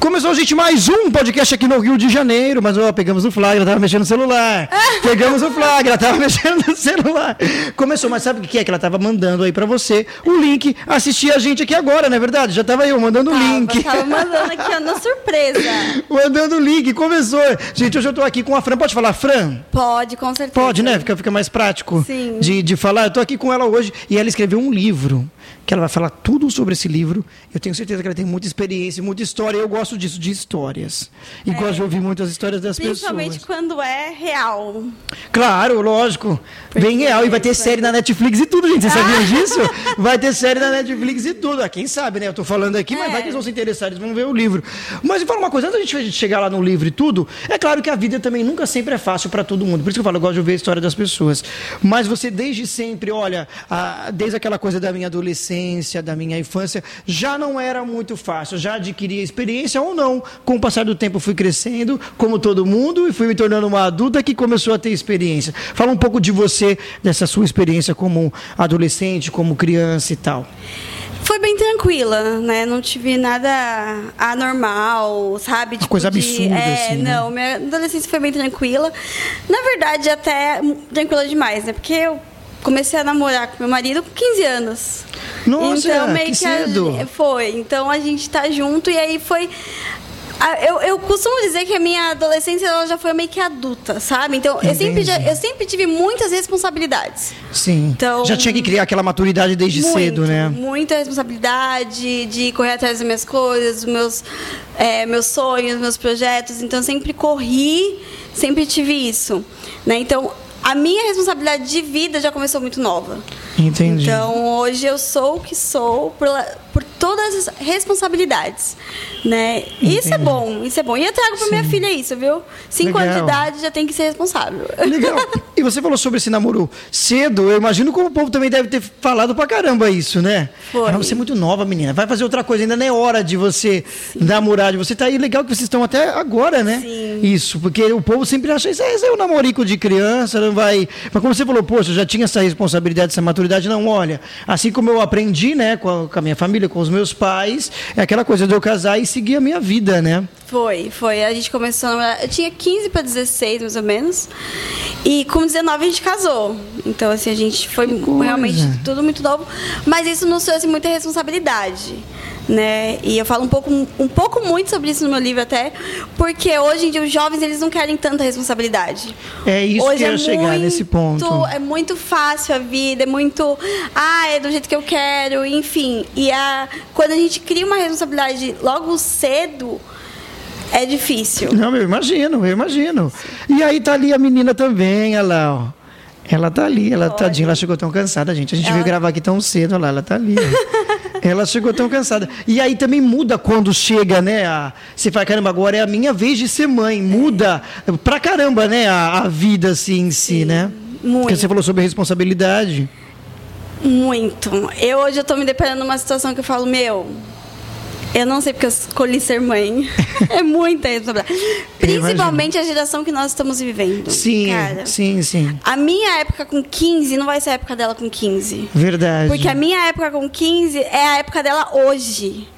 Começou, gente, mais um podcast aqui no Rio de Janeiro, mas ó, pegamos o flagra, tava mexendo no celular. Pegamos o flagra, tava mexendo no celular. Começou, mas sabe o que é que ela tava mandando aí pra você? O link, assistir a gente aqui agora, não é verdade? Já tava eu mandando o link. Tava mandando aqui, ó, na surpresa. mandando o link, começou. Gente, hoje eu tô aqui com a Fran, pode falar Fran? Pode, com certeza. Pode, né? Fica, fica mais prático Sim. De, de falar. Eu tô aqui com ela hoje e ela escreveu um livro, que ela vai falar tudo sobre esse livro. Eu tenho certeza que ela tem muita experiência, muita história. Eu gosto disso, de histórias. E gosto de ouvir muitas histórias das É. Principalmente pessoas. quando é real. Claro, lógico. Bem real. E vai ter série na Netflix e tudo, gente. Vocês sabiam disso? Vai ter série na Netflix e tudo. Ah, quem sabe, né? Eu tô falando aqui, mas É. vai que eles vão se interessar, eles vão ver o livro. Mas me fala uma coisa, antes da gente chegar lá no livro e tudo, é claro que a vida também nunca sempre é fácil para todo mundo. Por isso que eu falo, eu gosto de ouvir a história das pessoas. Mas você desde sempre, olha, a- desde aquela coisa da minha adolescência, da minha infância, já não era muito fácil. Já adquiria experiência ou não. Com o passar do tempo fui crescendo, como todo mundo, e fui me tornando uma adulta que começou a ter experiência. Fala um pouco de você, dessa sua experiência como adolescente, como criança e tal. Foi bem tranquila, né? Não tive nada anormal, sabe? Tipo coisa de- absurda, é, assim, né? não, minha adolescência foi bem tranquila. Na verdade, até tranquila demais, né? Porque eu comecei a namorar com meu marido com 15 anos. Nossa, então, meio que que, a cedo. gen- foi. Então a gente tá junto e aí foi. a- Eu, eu costumo dizer que a minha adolescência ela já foi meio que adulta, sabe? Então eu sempre, já- eu sempre tive muitas responsabilidades. Sim. Então- Já tinha que criar aquela maturidade desde Muito, cedo, né? Muita responsabilidade de correr atrás das minhas coisas, dos meus, é, meus sonhos, meus projetos. Então, sempre corri, sempre tive isso. Né? Então, a minha responsabilidade de vida já começou muito nova. Entendi. Então, hoje eu sou o que sou por, por todas as responsabilidades, né? Isso é Entendi. bom, isso é bom. E eu trago para minha filha isso, viu? Cinco anos de Legal. idade já tem que ser responsável. Legal. E você falou sobre esse namoro cedo. Eu imagino como o povo também deve ter falado pra caramba isso, né? Foi. Ah, você é muito nova, menina. Vai fazer outra coisa. Ainda não é hora de você namorar. De você tá aí. Legal que vocês estão até agora, né? Sim. Isso. Porque o povo sempre acha isso. Isso é um namorico de criança. Não vai. Mas como você falou, poxa, eu já tinha essa responsabilidade, essa maturidade. Não, olha. Assim como eu aprendi, né? Com a, com a minha família, com os meus pais. É aquela coisa de eu casar e seguir a minha vida, né? Foi, foi. A gente começou a namorar. Eu tinha 15 para 16, mais ou menos. E com 19 a gente casou. Então, assim, a gente foi realmente tudo muito novo. Mas isso nos trouxe muita responsabilidade. Né? E eu falo um pouco, um pouco muito sobre isso no meu livro até, porque hoje em dia os jovens eles não querem tanta responsabilidade. É isso hoje que eu ia chegar nesse ponto. É muito fácil a vida, é muito, ah, é do jeito que eu quero, enfim. E a, quando a gente cria uma responsabilidade logo cedo, é difícil. Não, eu imagino, eu imagino. E aí tá ali a menina também, olha lá, ó. Ela tá ali, ela tadinha, ela chegou tão cansada, gente. A gente veio gravar aqui tão cedo, olha lá, ela tá ali. ela chegou tão cansada. E aí também muda quando chega, né? A, você fala, caramba, agora é a minha vez de ser mãe. Muda pra caramba, né? A, a vida assim em si, né? muito. Porque você falou sobre responsabilidade. Muito. Eu hoje eu tô me deparando numa situação que eu falo, meu, eu não sei porque eu escolhi ser mãe. é muita responsabilidade. Principalmente a geração que nós estamos vivendo. Sim, Cara, sim, sim. A minha época com 15 não vai ser a época dela com 15. Verdade. Porque a minha época com 15 é a época dela hoje.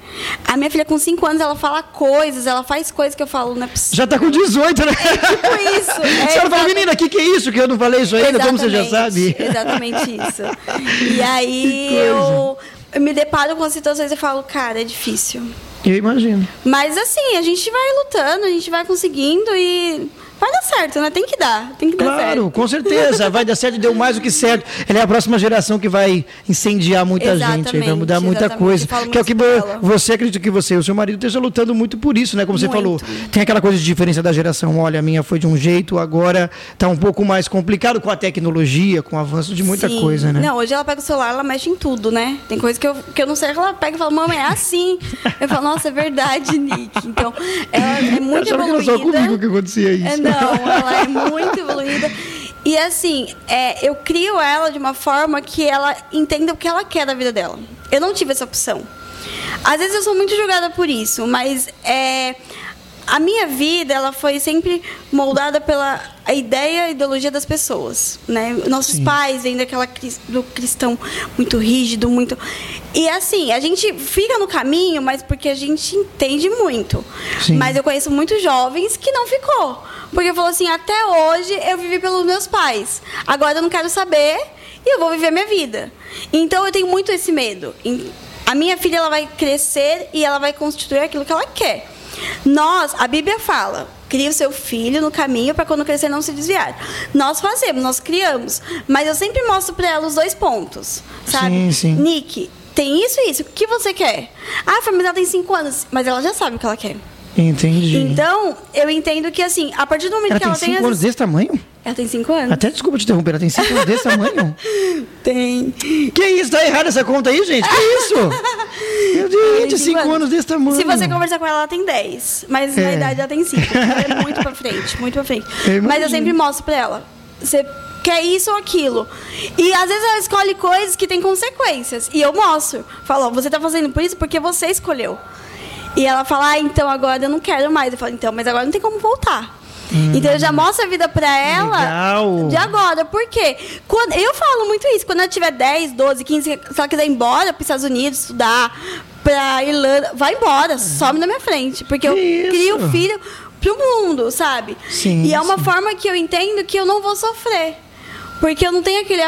A minha filha com 5 anos, ela fala coisas, ela faz coisas que eu falo, não é possível. Já tá com 18, né? Tipo isso. A senhora fala, exatamente- menina, o que, que é isso? Que eu não falei isso ainda, como você já sabe. Exatamente isso. E aí eu, eu me deparo com situações e falo, cara, é difícil. Eu imagino. Mas assim, a gente vai lutando, a gente vai conseguindo e vai dar certo, né? Tem que dar, tem que dar Claro, certo. com certeza. Vai dar certo, deu mais do que certo. Ela é a próxima geração que vai incendiar muita gente, aí vai mudar Exatamente, muita exatamente. coisa. Que é o que dela. você acredita que você e o seu marido estejam lutando muito por isso, né? Como você Muito. falou. Tem aquela coisa de diferença da geração. Olha, a minha foi de um jeito, agora está um pouco mais complicado com a tecnologia, com o avanço de muita Sim. coisa, né? Não, hoje ela pega o celular, ela mexe em tudo, né? Tem coisa que eu, que eu não sei, ela pega e fala, mamãe, é assim. Eu falo, nossa, é verdade, Nick. Então, ela é muito Eu achava que era evoluída. só comigo que acontecia isso. É, não, ela é muito evoluída. E assim, é, eu crio ela de uma forma que ela entenda o que ela quer da vida dela. Eu não tive essa opção. Às vezes eu sou muito julgada por isso, mas é, a minha vida ela foi sempre moldada pela ideia e ideologia das pessoas, né? Nossos Sim. pais vêm daquela do cristão muito rígido, muito e assim a gente fica no caminho, mas porque a gente entende muito. Sim. Mas eu conheço muitos jovens que não ficou, porque falou assim: até hoje eu vivi pelos meus pais, agora eu não quero saber e eu vou viver minha vida. Então eu tenho muito esse medo. A minha filha ela vai crescer e ela vai constituir aquilo que ela quer. Nós, a Bíblia fala, cria o seu filho no caminho para quando crescer não se desviar. Nós fazemos, nós criamos, mas eu sempre mostro para ela os dois pontos, sabe? Sim, sim. Nick, tem isso e isso. O que você quer? Ah, mas ela tem cinco anos, mas ela já sabe o que ela quer. Entendi. Então, eu entendo que assim, a partir do momento ela que ela tem. Ela tem cinco anos desse tamanho? Ela tem cinco anos. Até desculpa te interromper, ela tem cinco anos desse tamanho? Tem. Que isso? Tá errada essa conta aí, gente? Que isso? Meu Deus, cinco, cinco anos. anos desse tamanho. Se você conversar com ela, ela tem dez. Mas é. na idade ela tem cinco. Ela é muito pra frente, muito pra frente. Eu mas eu sempre mostro pra ela. Você quer isso ou aquilo. E às vezes ela escolhe coisas que têm consequências. E eu mostro. Falo, você tá fazendo por isso porque você escolheu. E ela fala, ah, então agora eu não quero mais. Eu falo, então, mas agora não tem como voltar. Hum. Então eu já mostro a vida pra ela Legal. de agora. Por quê? Quando, eu falo muito isso. Quando ela tiver 10, 12, 15, se ela quiser ir embora para os Estados Unidos estudar, pra Irlanda, vai embora, some na minha frente. Porque que eu isso? crio o filho pro mundo, sabe? Sim, e é uma sim. forma que eu entendo que eu não vou sofrer. Porque eu não tenho aquele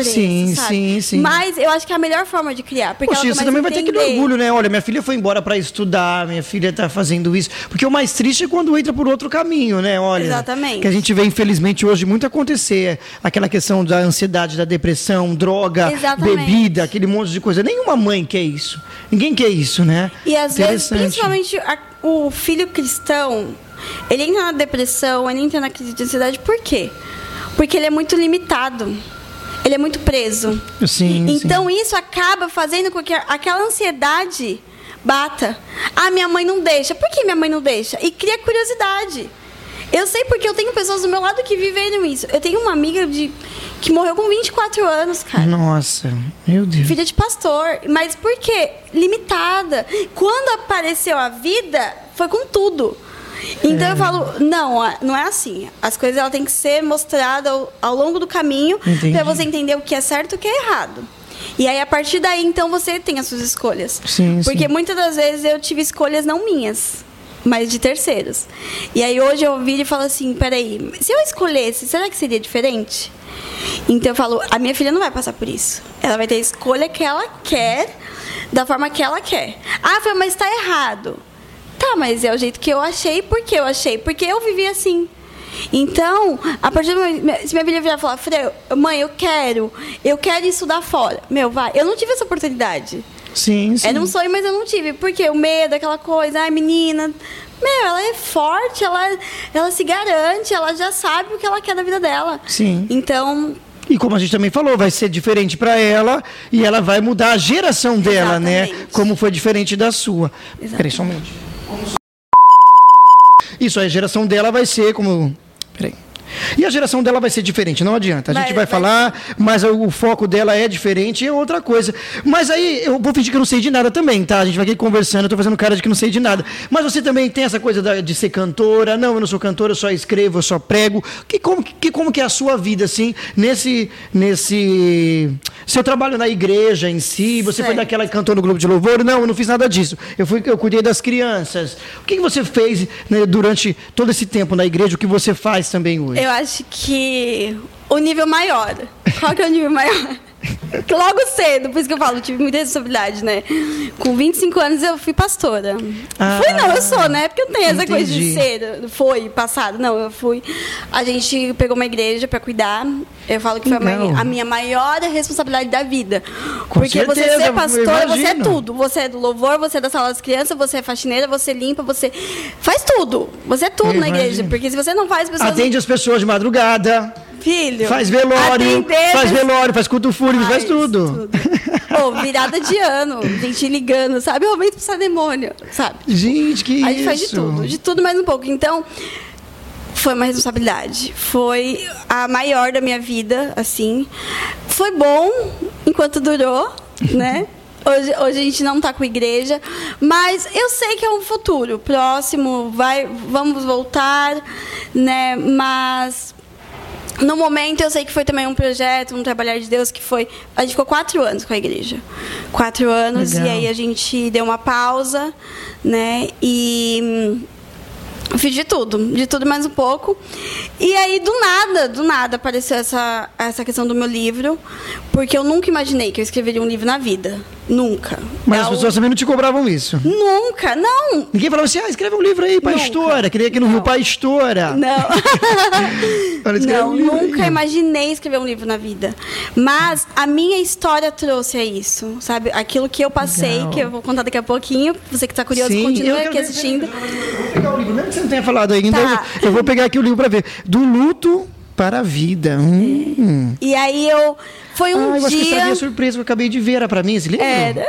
preço, sim, sabe? Sim, sim, Mas eu acho que é a melhor forma de criar. Porque Poxa, você também vai ter aquele orgulho, né? Olha, minha filha foi embora para estudar, minha filha está fazendo isso. Porque o mais triste é quando entra por outro caminho, né? Olha, Exatamente. Que a gente vê, infelizmente, hoje muito acontecer. Aquela questão da ansiedade, da depressão, droga, Exatamente. bebida, aquele monte de coisa. Nenhuma mãe quer isso. Ninguém quer isso, né? E às vezes, principalmente a, o filho cristão, ele entra na depressão, ele entra na crise de ansiedade, por quê? Porque ele é muito limitado ele é muito preso. Sim, então sim. isso acaba fazendo com que aquela ansiedade bata. Ah, minha mãe não deixa. Por que minha mãe não deixa? E cria curiosidade. Eu sei porque eu tenho pessoas do meu lado que viveram isso. Eu tenho uma amiga de que morreu com 24 anos, cara. Nossa, meu Deus. Filha de pastor. Mas por quê? Limitada. Quando apareceu a vida, foi com tudo. Então é. eu falo, não, não é assim. As coisas ela tem que ser mostradas ao, ao longo do caminho para você entender o que é certo e o que é errado. E aí, a partir daí, então, você tem as suas escolhas. Sim, Porque sim. muitas das vezes eu tive escolhas não minhas, mas de terceiros. E aí, hoje eu viro e falo assim: peraí, se eu escolhesse, será que seria diferente? Então, eu falo: a minha filha não vai passar por isso. Ela vai ter a escolha que ela quer, da forma que ela quer. Ah, foi, mas está errado. Tá, mas é o jeito que eu achei, por que eu achei? Porque eu vivi assim. Então, a partir do momento, se minha filha virar e falar, Freio, mãe, eu quero, eu quero estudar fora. Meu, vai. Eu não tive essa oportunidade. Sim, sim. Era um sonho, mas eu não tive. Porque o medo, aquela coisa, ai, menina. Meu, ela é forte, ela, ela se garante, ela já sabe o que ela quer da vida dela. Sim. Então, e como a gente também falou, vai ser diferente para ela e ela vai mudar a geração dela, né? Exatamente. né? Como foi diferente da sua. Exatamente. Peraí. Isso, a geração dela vai ser como. Peraí. E a geração dela vai ser diferente, não adianta. A vai, gente vai, vai falar, mas o foco dela é diferente e é outra coisa. Mas aí eu vou fingir que eu não sei de nada também, tá? A gente vai aqui conversando, eu tô fazendo cara de que não sei de nada. Mas você também tem essa coisa de ser cantora? Não, eu não sou cantora, eu só escrevo, eu só prego. Que, como, que, como que é a sua vida, assim, nesse, nesse seu trabalho na igreja em si? Você certo. foi daquela que cantou no grupo de louvor? Não, eu não fiz nada disso. Eu, fui, eu cuidei das crianças. O que, que você fez né, durante todo esse tempo na igreja? O que você faz também hoje? Eu acho que o nível maior. Qual que é o nível maior? Logo cedo, por isso que eu falo, tive muita responsabilidade, né? Com 25 anos eu fui pastora. Ah, fui não, eu sou, né? Porque eu tenho essa entendi. coisa de ser, foi, passado. Não, eu fui. A gente pegou uma igreja para cuidar. Eu falo que foi a, a minha maior responsabilidade da vida. Com Porque certeza, você ser pastora, você é tudo. Você é do louvor, você é da sala das crianças, você é faxineira, você limpa, você faz tudo. Você é tudo Eu na igreja. imagino. Porque se você não faz, as pessoas Atende as pessoas de madrugada. Filho. Faz velório, faz velório, faz culto fúnebre, faz, tudo. Pô, virada de ano, gente ligando, sabe? Momento pro demônio, sabe? Gente, que A isso? gente faz de tudo, de tudo mais um pouco. Então, foi uma responsabilidade. Foi a maior da minha vida, assim. Foi bom enquanto durou, né? Hoje, hoje a gente não está com igreja, mas eu sei que é um futuro próximo, vai, vamos voltar, né? Mas no momento eu sei que foi também um projeto, um trabalhar de Deus que foi. A gente ficou quatro anos com a igreja. Quatro anos, Legal. e aí a gente deu uma pausa, né? E fiz de tudo, de tudo mais um pouco. E aí, do nada, do nada, apareceu essa, essa questão do meu livro, porque eu nunca imaginei que eu escreveria um livro na vida. Nunca. Mas é as pessoas também não te cobravam isso? Nunca, não. Ninguém falava assim, ah, escreve um livro aí, pastora. Queria aqui no Rio, pastora. Não. não, um nunca aí. imaginei escrever um livro na vida. Mas a minha história trouxe a isso, sabe? Aquilo que eu passei, Legal. que eu vou contar daqui a pouquinho. Você que está curioso, Sim, continua aqui assistindo. Eu vou pegar o livro, mesmo que você não tenha falado ainda, tá. eu vou pegar aqui o livro para ver. Do luto para a vida. Hum. E aí eu foi um ah, eu dia. acho que estraguei a surpresa que eu acabei de ver. Era pra mim esse livro? Era.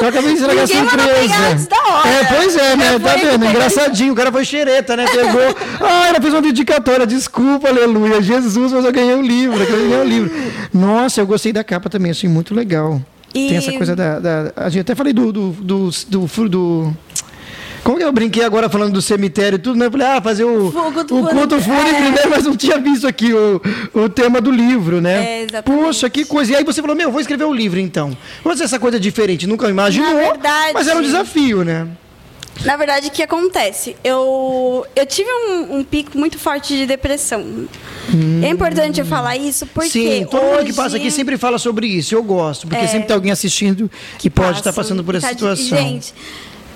Eu acabei de estragar a surpresa. Antes da hora. É, pois é, né? Tá vendo? Engraçadinho. O cara foi xereta, né? Pegou. Ah, ela fez uma dedicatória. Desculpa, aleluia. Jesus, mas eu ganhei um livro. Eu ganhei um livro. Nossa, eu gostei da capa também. Achei muito legal. E... Tem essa coisa da, da. A gente até falei do, do, do, do, do como que eu brinquei agora falando do cemitério e tudo, né? Eu falei, ah, fazer o, o culto fúnebre, é. né? Mas não tinha visto aqui o, o tema do livro, né? É, exatamente. Poxa, que coisa. E aí você falou, meu, vou escrever um livro então. Vamos fazer essa coisa diferente. Nunca imaginou, verdade, mas era um desafio, né? Na verdade, o que acontece? Eu, eu tive um, um pico muito forte de depressão. Hum. É importante eu falar isso porque. Sim, todo mundo que passa aqui sempre fala sobre isso. Eu gosto, porque é, sempre tem alguém assistindo que, que pode estar passando por essa situação. Gente,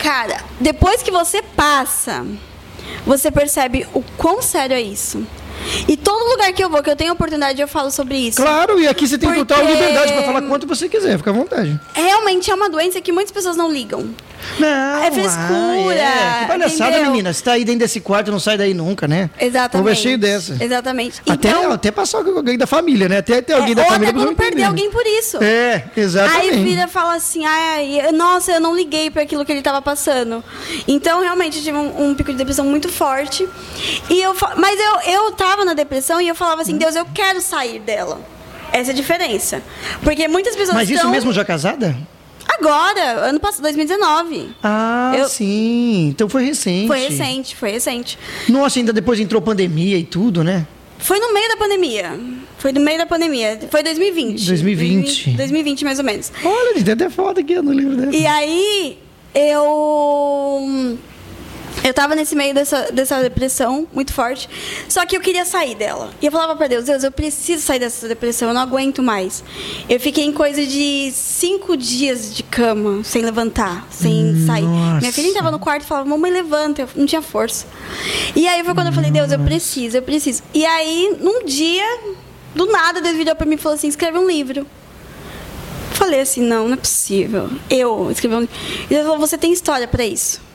Cara, depois que você passa, você percebe o quão sério é isso. E todo lugar que eu vou, que eu tenho oportunidade, eu falo sobre isso. Claro, e aqui você tem Porque... total liberdade para falar quanto você quiser, fica à vontade. Realmente é uma doença que muitas pessoas não ligam. Não, é frescura. Ah, é. Que palhaçada, entendeu? menina. Você tá aí dentro desse quarto, não sai daí nunca, né? Exatamente. O é cheio dessa. Exatamente. Até, então, até passar alguém da família, né? Até ter alguém é, da ou família. Até quando perder alguém por isso. É, exatamente. Aí vira e fala assim, ai, nossa, eu não liguei para aquilo que ele tava passando. Então, realmente, eu tive um, um, pico de depressão muito forte. E eu, mas eu, eu tava na depressão e eu falava assim, Deus, eu quero sair dela. Essa é a diferença. Porque muitas pessoas Mas isso mesmo já casada? Agora, ano passado, 2019. Ah, eu... sim. Então foi recente. Foi recente, foi recente. Nossa, ainda depois entrou pandemia e tudo, né? Foi no meio da pandemia. Foi no meio da pandemia. Foi 2020. 2020. 2020, mais ou menos. Olha, tem até foto aqui no livro dela. E aí, eu eu tava nesse meio dessa, dessa depressão muito forte, só que eu queria sair dela. E eu falava para Deus, Deus, eu preciso sair dessa depressão, eu não aguento mais. Eu fiquei em coisa de cinco dias de cama, sem levantar, sem hum, sair. Nossa. Minha filha estava no quarto e falava, mamãe, levanta. Eu não tinha força. E aí foi quando eu falei, Deus, eu preciso, eu preciso. E aí, num dia, do nada, Deus virou para mim e falou assim, escreve um livro. falei assim, não, não é possível. Eu escrevi um livro. E ele falou, você tem história para isso.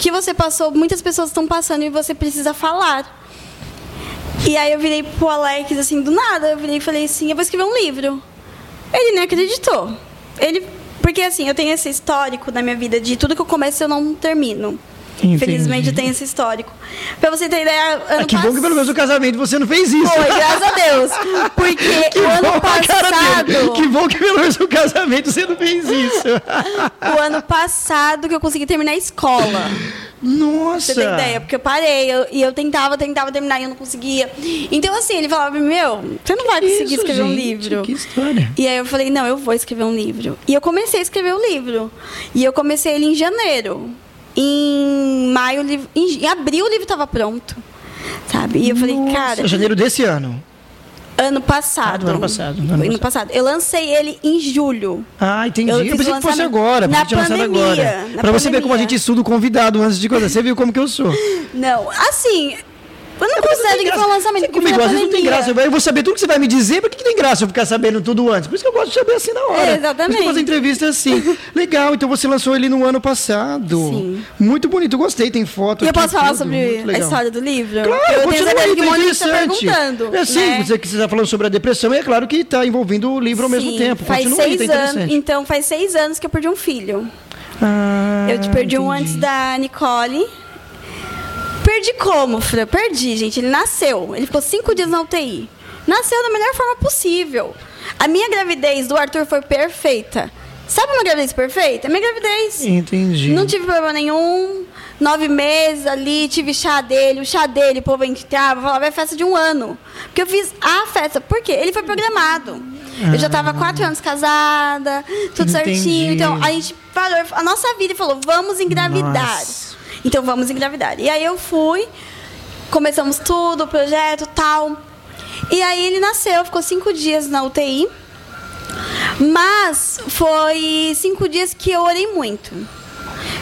Que você passou, muitas pessoas estão passando e você precisa falar. E aí eu virei pro Alex, assim, do nada, eu virei e falei assim, eu vou escrever um livro. Ele nem acreditou. Ele, porque assim, eu tenho esse histórico na minha vida de tudo que eu começo eu não termino. Entendi. Infelizmente eu tenho esse histórico. Pra você ter ideia. Ano ah, que bom que pelo menos o casamento você não fez isso. Foi, graças a Deus. Porque que o ano passado. Que bom que pelo menos o casamento você não fez isso. o ano passado que eu consegui terminar a escola. Nossa! Você tem ideia? Porque eu parei eu, e eu tentava, tentava terminar e eu não conseguia. Então, assim, ele falava: Meu, você não vai conseguir Isso, escrever gente, um livro. Que história. E aí eu falei: Não, eu vou escrever um livro. E eu comecei a escrever o livro. E eu comecei ele em janeiro. Em maio, em abril o livro estava pronto. Sabe? E eu falei, cara. Janeiro desse ano. Ano passado. Ah, ano passado. Ano, ano passado. passado. Eu lancei ele em julho. Ah, entendi. Eu, eu pensei que fosse agora. Na pandemia. Agora. Pra você ver como a gente estuda o convidado antes de coisa. Você viu como que eu sou. Não, assim, eu não é considero que foi lançamento. Você comigo, às vezes não tem graça. Eu vou saber tudo que você vai me dizer, por que, que tem graça eu ficar sabendo tudo antes? Por isso que eu gosto de saber assim na hora. É, exatamente. Por isso que entrevista assim. Legal, então você lançou ele no ano passado. Sim. Muito bonito, gostei, tem foto. E eu posso falar tudo, sobre a história do livro? Claro, eu continua aí, que tá interessante. Tá é assim, né? você que está falando sobre a depressão, e é claro que está envolvendo o livro ao Sim, mesmo tempo. Faz continua seis aí, tá anos, então faz seis anos que eu perdi um filho. Ah, eu te perdi entendi. um antes da Nicole. Perdi como, Fran? Perdi, gente. Ele nasceu. Ele ficou cinco dias na UTI. Nasceu da melhor forma possível. A minha gravidez do Arthur foi perfeita. Sabe uma gravidez perfeita? Minha gravidez. Entendi. Não tive problema nenhum. Nove meses ali, tive chá dele. O chá dele, o povo entrava, falava, é festa de um ano. Porque eu fiz a festa. Por quê? Ele foi programado. Eu já estava quatro anos casada, tudo Entendi. certinho. Então, a gente parou a nossa vida e falou, vamos engravidar. Nossa. Então, vamos engravidar. E aí eu fui, começamos tudo, o projeto tal. E aí ele nasceu, ficou cinco dias na UTI. Mas foi cinco dias que eu orei muito.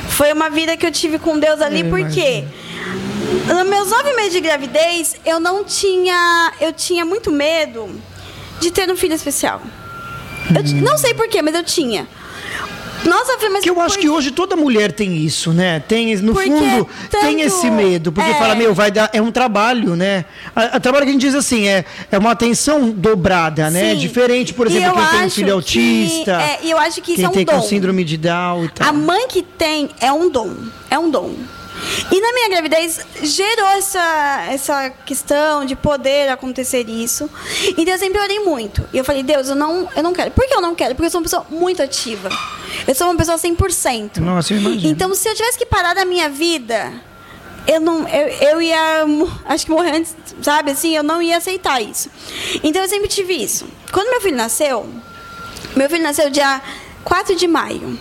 Foi uma vida que eu tive com Deus ali, Eu porque nos meus nove meses de gravidez, eu não tinha. Eu tinha muito medo de ter um filho especial. Eu ti- não sei porquê, mas eu tinha. Nossa, mas Que eu acho que hoje toda mulher tem isso, né? Tem, no Porque fundo, tanto- tem esse medo. Porque é. fala, meu, vai dar. É um trabalho, né? A, a trabalho que a gente diz assim, é, é uma atenção dobrada, né? Sim. Diferente, por exemplo, quem tem um filho que- autista. é, eu acho que quem é um tem com dom. síndrome de Down e tal. A mãe que tem é um dom. É um dom. E na minha gravidez gerou essa, essa questão de poder acontecer isso. Então eu sempre orei muito. E eu falei, Deus, eu não, eu não quero. Por que eu não quero? Porque eu sou uma pessoa muito ativa. Eu sou uma pessoa 100%. Nossa, eu imagino. Então se eu tivesse que parar da minha vida, eu não eu, eu ia acho que morrer antes, sabe assim, eu não ia aceitar isso. Então eu sempre tive isso. Quando meu filho nasceu, meu filho nasceu dia 4 de maio.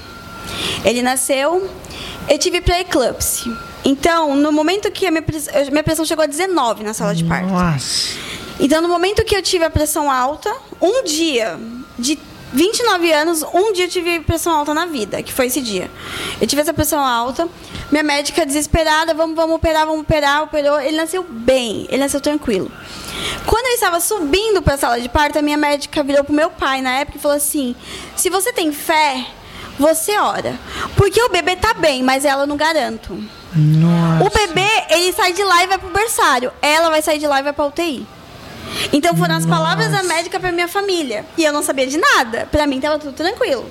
Ele nasceu, eu tive pré-eclâmpsia. Então, no momento que a minha pressão, minha pressão chegou a 19 na sala de parto. Nossa. Então, no momento que eu tive a pressão alta, um dia de 29 anos, um dia eu tive pressão alta na vida, que foi esse dia. Eu tive essa pressão alta, minha médica desesperada, vamos, vamos operar, vamos operar, operou. Ele nasceu bem, ele nasceu tranquilo. Quando eu estava subindo para a sala de parto, a minha médica virou pro meu pai na época e falou assim: se você tem fé, você ora. Porque o bebê tá bem, mas ela não garanto. Nossa. O bebê, ele sai de lá e vai pro berçário. Ela vai sair de lá e vai pra UTI. Então foram as palavras da médica pra minha família. E eu não sabia de nada. Pra mim tava tudo tranquilo.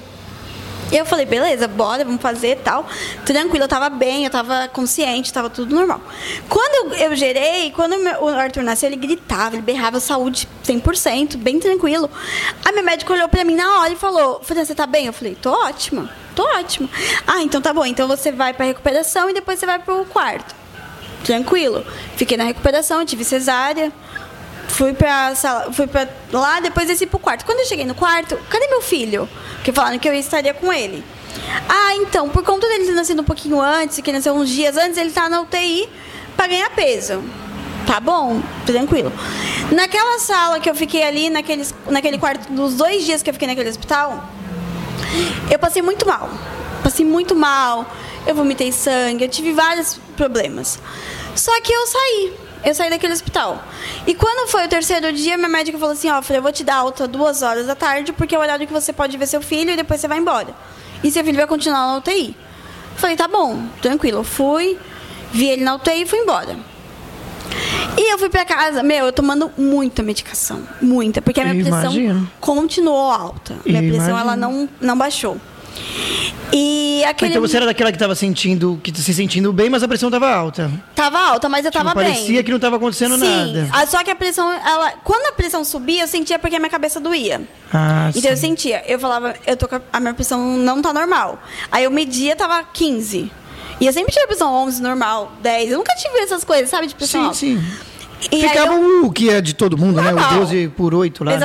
Eu falei, beleza, bora, vamos fazer tal. Tranquilo, eu tava bem, eu tava consciente, tava tudo normal. Quando eu, gerei, quando o Arthur nasceu, ele gritava, ele berrava saúde 100%, bem tranquilo. A minha médica olhou pra mim na hora e falou: você tá bem? Eu falei, tô ótima, tô ótima. Ah, então tá bom, então você vai pra recuperação e depois você vai pro quarto. Tranquilo. Fiquei na recuperação, tive cesárea. Fui pra sala, fui pra lá, depois desci pro quarto. Quando eu cheguei no quarto, cadê meu filho? Porque falaram que eu estaria com ele. Ah, então, por conta dele ter nascido um pouquinho antes, que nasceu uns dias antes, ele tá na UTI pra ganhar peso. Tá bom, tranquilo. Naquela sala que eu fiquei ali, naqueles, naquele quarto, dos dois dias que eu fiquei naquele hospital, eu passei muito mal. Passei muito mal. Eu vomitei sangue, eu tive vários problemas. Só que eu saí. Eu saí daquele hospital. E quando foi o terceiro dia, minha médica falou assim: Ó, Fran, eu vou te dar alta duas horas da tarde, porque é o horário que você pode ver seu filho e depois você vai embora. E seu filho vai continuar na UTI. Falei: tá bom, tranquilo. Eu fui, vi ele na UTI e fui embora. E eu fui pra casa, meu, eu tomando muita medicação. Muita. Porque a minha Eu pressão continuou alta. Minha pressão, ela não, não baixou. E aquele. Então você era daquela que tava sentindo, que se sentindo bem, mas a pressão tava alta. Tava alta, mas eu tava Tipo, bem. parecia que não tava acontecendo Sim, nada. só que a pressão, ela, quando a pressão subia, eu sentia porque a minha cabeça doía. Ah, Então eu sim. sentia, eu falava, eu tô com a, minha pressão não tá normal. Aí eu media, tava 15. E eu sempre tive pressão 11, normal, 10. Eu nunca tive essas coisas, sabe, de pressão Sim, alta. sim. E Ficava eu- o que é de todo mundo, né? Normal. O 12 por 8 lá. né?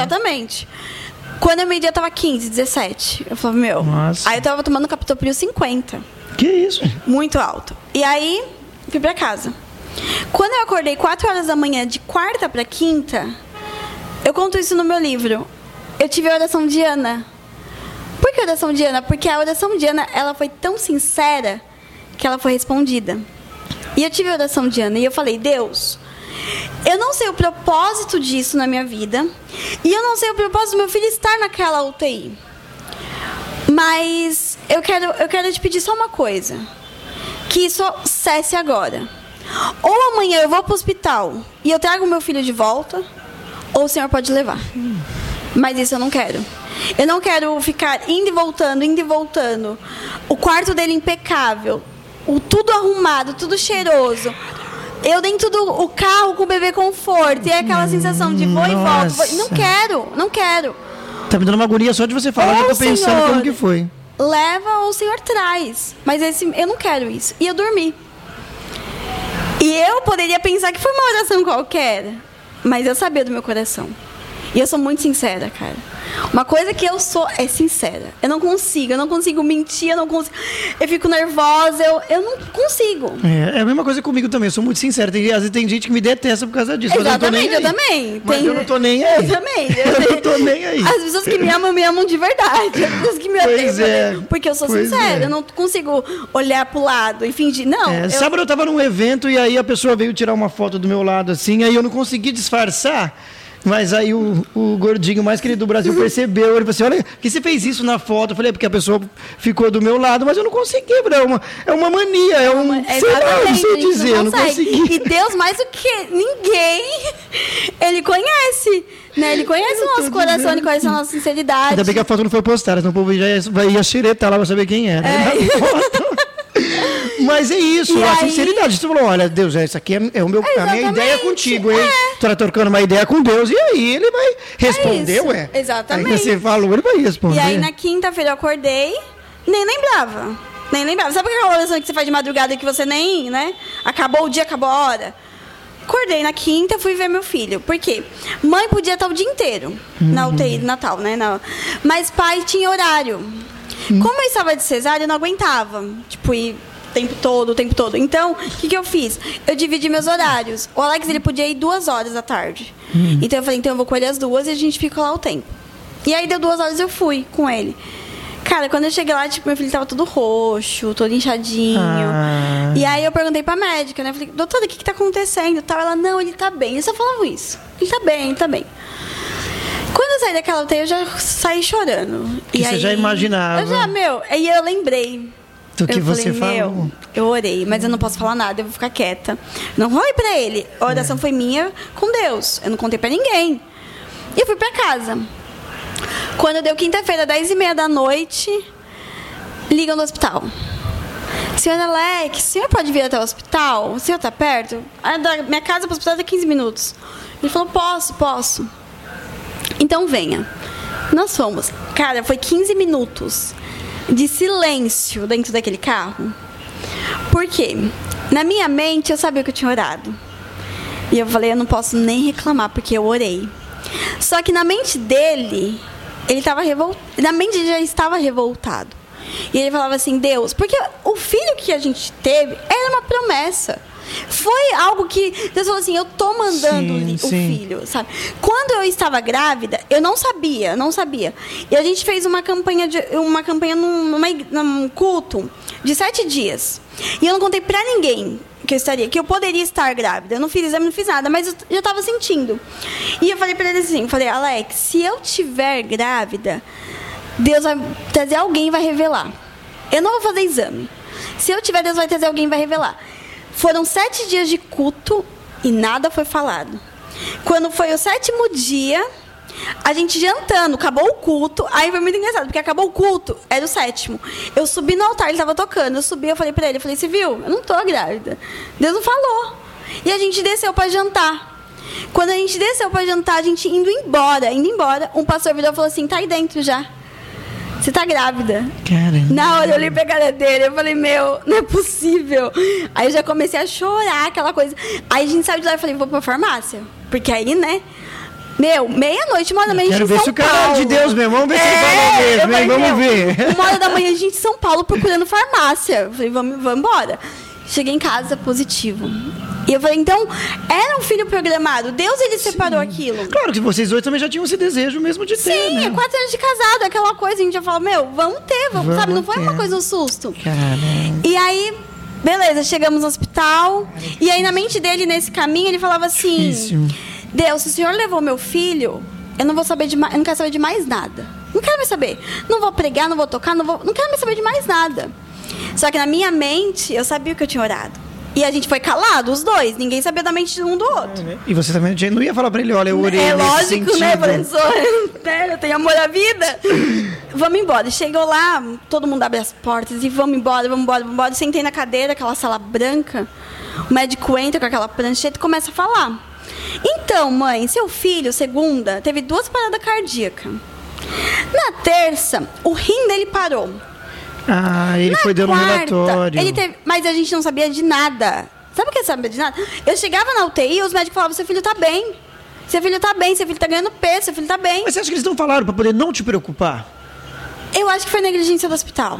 Quando eu media, tava 15, 17. Eu falava, meu. Nossa. Aí eu tava tomando captopril 50. Que isso? Muito alto. E aí, fui pra casa. Quando eu acordei 4 horas da manhã, de quarta pra quinta, eu conto isso no meu livro. Eu tive a oração de Ana. Por que a oração de Ana? Porque a oração de Ana, ela foi tão sincera que ela foi respondida. E eu tive a oração de Ana e eu falei, Deus, eu não sei o propósito disso na minha vida. E eu não sei o propósito do meu filho estar naquela UTI. Mas eu quero, eu quero te pedir só uma coisa. Que isso cesse agora. Ou amanhã eu vou pro hospital e eu trago meu filho de volta, ou o senhor pode levar. Mas isso eu não quero. Eu não quero ficar indo e voltando, indo e voltando. O quarto dele impecável, o tudo arrumado, tudo cheiroso. Eu dentro do o carro com o bebê conforto. E é aquela sensação de vou e volto. vou- Não quero, não quero. Tá me dando uma agonia só de você falar, eu tô pensando senhor. como que foi. leva ou o Senhor traz. Mas esse, eu não quero isso. E eu dormi. E eu poderia pensar que foi uma oração qualquer, mas eu sabia do meu coração. E eu sou muito sincera, cara. Uma coisa que eu sou é sincera. Eu não consigo, eu não consigo mentir, eu não consigo. Eu fico nervosa, eu, eu não consigo. É, é a mesma coisa comigo também, eu sou muito sincera. Tem, às vezes tem gente que me detesta por causa disso. Exatamente, eu, eu também. Mas tem... eu não tô nem aí. Eu também. Eu não tô nem aí. As pessoas que me amam, me amam de verdade. As pessoas que me Pois é. Porque eu sou Pois sincera, é. eu não consigo olhar pro lado e fingir. Não. É, eu... Sábado eu tava num evento e aí a pessoa veio tirar uma foto do meu lado assim, aí eu não consegui disfarçar. Mas aí o, o gordinho mais querido do Brasil percebeu, ele falou assim, olha, que você fez isso na foto? Eu falei, é porque a pessoa ficou do meu lado, mas eu não consegui. É uma, é uma mania, é um. É, sei lá, não sei dizer, não consegue. consegui. E Deus, mais do que ninguém, Ele conhece. Né? Ele conhece o nosso coração, dizendo Ele conhece a nossa sinceridade. Ainda bem que a foto não foi postada, senão o povo já ia, vai- ia xeretar lá pra saber quem era. É. Mas é isso, E a aí- sinceridade. Você falou, olha, Deus, isso aqui é, é o meu, a minha ideia contigo, hein? é. Tu tá trocando uma ideia com Deus, e aí ele vai responder, isso, ué. exatamente. Aí você falou, ele vai responder. E aí na quinta-feira eu acordei, nem lembrava. Nem lembrava. Sabe aquela oração que você faz de madrugada que você nem, né? Acabou o dia, acabou a hora. Acordei na quinta, fui ver meu filho. Por quê? Mãe podia estar o dia inteiro na UTI do Natal, né? Na- Mas pai tinha horário. Como eu estava de cesárea, eu não aguentava. Tipo, ir tempo todo, o tempo todo. Então, o que, que eu fiz? Eu dividi meus horários. O Alex, ele podia ir duas horas da tarde. Então, eu falei, então eu vou com ele às duas e a gente fica lá o tempo. E aí, deu duas horas eu fui com ele. Cara, quando eu cheguei lá, tipo, meu filho tava todo roxo, todo inchadinho. Ah. E aí eu perguntei pra médica, né? Eu falei, doutora, o que que tá acontecendo? Tal. Ela, não, ele tá bem. Eles só falavam isso. Ele tá bem, ele tá bem. Quando eu saí daquela UTI, eu já saí chorando. Que e você aí, já imaginava. Eu já, meu, aí eu lembrei. Do que eu você falei, falou. Meu, eu orei, mas eu não posso falar nada, eu vou ficar quieta. Não falei pra ele. A oração foi minha com Deus. Eu não contei pra ninguém. E eu fui pra casa. Quando deu quinta-feira, 10 e meia da noite, ligam do hospital. Senhor Alex, o senhor pode vir até o hospital? O senhor tá perto? Ah, Da minha casa para o hospital é 15 minutos. Ele falou, posso, posso. Então venha. Nós fomos. Cara, foi 15 minutos de silêncio dentro daquele carro. Por quê? Na minha mente eu sabia que eu tinha orado. E eu falei, eu não posso nem reclamar, porque eu orei. Só que na mente dele, ele estava revoltado. Na mente ele já estava revoltado. E ele falava assim, Deus, porque o filho que a gente teve era uma promessa. Foi algo que Deus falou assim, eu tô mandando Sim, o sim. filho, sabe? Quando eu estava grávida, eu não sabia, não sabia. E a gente fez uma campanha de uma campanha num, numa ig- num culto de sete dias. E eu não contei pra ninguém que eu estaria, que eu poderia estar grávida. Eu não fiz exame, não fiz nada, mas eu já estava sentindo. E eu falei pra ele assim, eu falei, Alex, se eu tiver grávida, Deus vai trazer alguém e vai revelar. Eu não vou fazer exame. Se eu tiver, Deus vai trazer alguém e vai revelar. Foram sete dias de culto e nada foi falado. Quando foi o sétimo dia, a gente jantando, acabou o culto. Aí foi muito engraçado, porque acabou o culto, era o sétimo. Eu subi no altar, ele estava tocando. Eu subi, eu falei pra ele, eu falei, você viu? Eu não tô grávida. Deus não falou. E a gente desceu para jantar. Quando a gente desceu para jantar, a gente indo embora, indo embora, um pastor virou e falou assim, tá aí dentro já. Você tá grávida. Caramba. Na hora eu olhei pra cara dele, eu falei, meu, não é possível. Aí eu já comecei a chorar, aquela coisa. Aí a gente saiu de lá e falei, vou pra farmácia. Porque aí, né? Meu, meia-noite, uma hora da manhã, a Quero gente em ver São se o cara é Paulo. de Deus mesmo. Vamos ver se ele É, fala mesmo, hein? falei, Vamos ver. Uma hora da manhã, a gente em São Paulo procurando farmácia. Eu falei, vamos, vamos embora. Cheguei em casa, positivo. E eu falei, então, era um filho programado. Deus, ele separou aquilo. Claro que vocês dois também já tinham esse desejo mesmo de ter, Sim, né? é quatro anos de casado, aquela coisa, a gente já fala, meu, vamos ter, vamos, Vamos sabe? Não foi uma ter. coisa um susto. Caramba. E aí, beleza, chegamos no hospital. E aí, na mente dele, nesse caminho, ele falava assim: Difícil. Deus, se o senhor levou meu filho, eu não vou saber de mais, eu não quero saber de mais nada. Não quero mais saber. Não vou pregar, não vou tocar, não vou, não quero mais saber de mais nada. Só que na minha mente, eu sabia que eu tinha orado. E a gente foi calado, os dois. Ninguém sabia da mente de um do outro. E você também não ia falar pra ele, olha, eu orei É lógico, né, professor? né, eu tenho amor à vida. vamos embora. Chegou lá, todo mundo abre as portas e vamos embora, vamos embora, vamos embora. Sentei na cadeira, aquela sala branca. O médico entra com aquela prancheta e começa a falar. Então, mãe, seu filho, segunda, teve duas paradas cardíacas. Na terça, o rim dele parou. Ah, ele Na foi dando um relatório. Ele teve, mas a gente não sabia de nada. Sabe o que é saber de nada? Eu chegava na UTI e os médicos falavam: seu filho tá bem. Seu filho tá bem, seu filho tá ganhando peso, seu filho tá bem. Mas você acha que eles não falaram pra poder não te preocupar? Eu acho que foi negligência do hospital.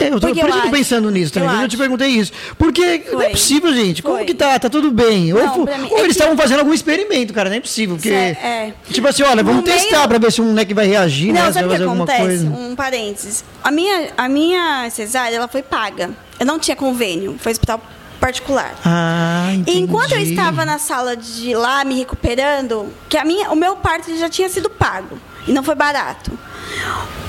É, eu tô, por eu isso que eu tô acho. pensando nisso também. Eu Eu te perguntei isso. Porque não é Foi. possível, gente. Como Foi. que tá? Tá tudo bem. Ou, Não, pra mim- ou é eles que- estavam fazendo algum experimento, cara. Não é possível. Porque, Cê- é. Tipo assim, olha, vamos No testar meio- pra ver se um moleque vai reagir, né? Não, Se sabe o vai que fazer alguma acontece? coisa. Um parênteses. A minha, a minha cesárea, ela foi paga. Eu não tinha convênio. Foi hospital particular. Ah, E entendi. enquanto eu estava na sala de lá me recuperando, que a minha, o meu parto já tinha sido pago e não foi barato.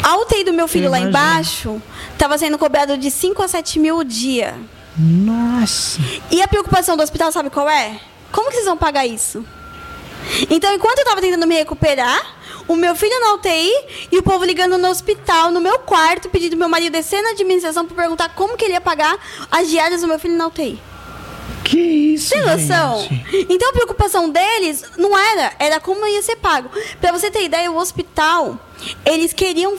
A UTI do meu filho lá embaixo estava sendo cobrado de 5 a 7 mil o dia. Nossa. E a preocupação do hospital, sabe qual é? Como que vocês vão pagar isso? Então, enquanto eu estava tentando me recuperar, o meu filho na UTI e o povo ligando no hospital, no meu quarto, pedindo meu marido descer na administração para perguntar como que ele ia pagar as diárias do meu filho na UTI. Que isso, Tem noção? gente? Então a preocupação deles não era, era como ia ser pago. Pra você ter ideia, o hospital, eles queriam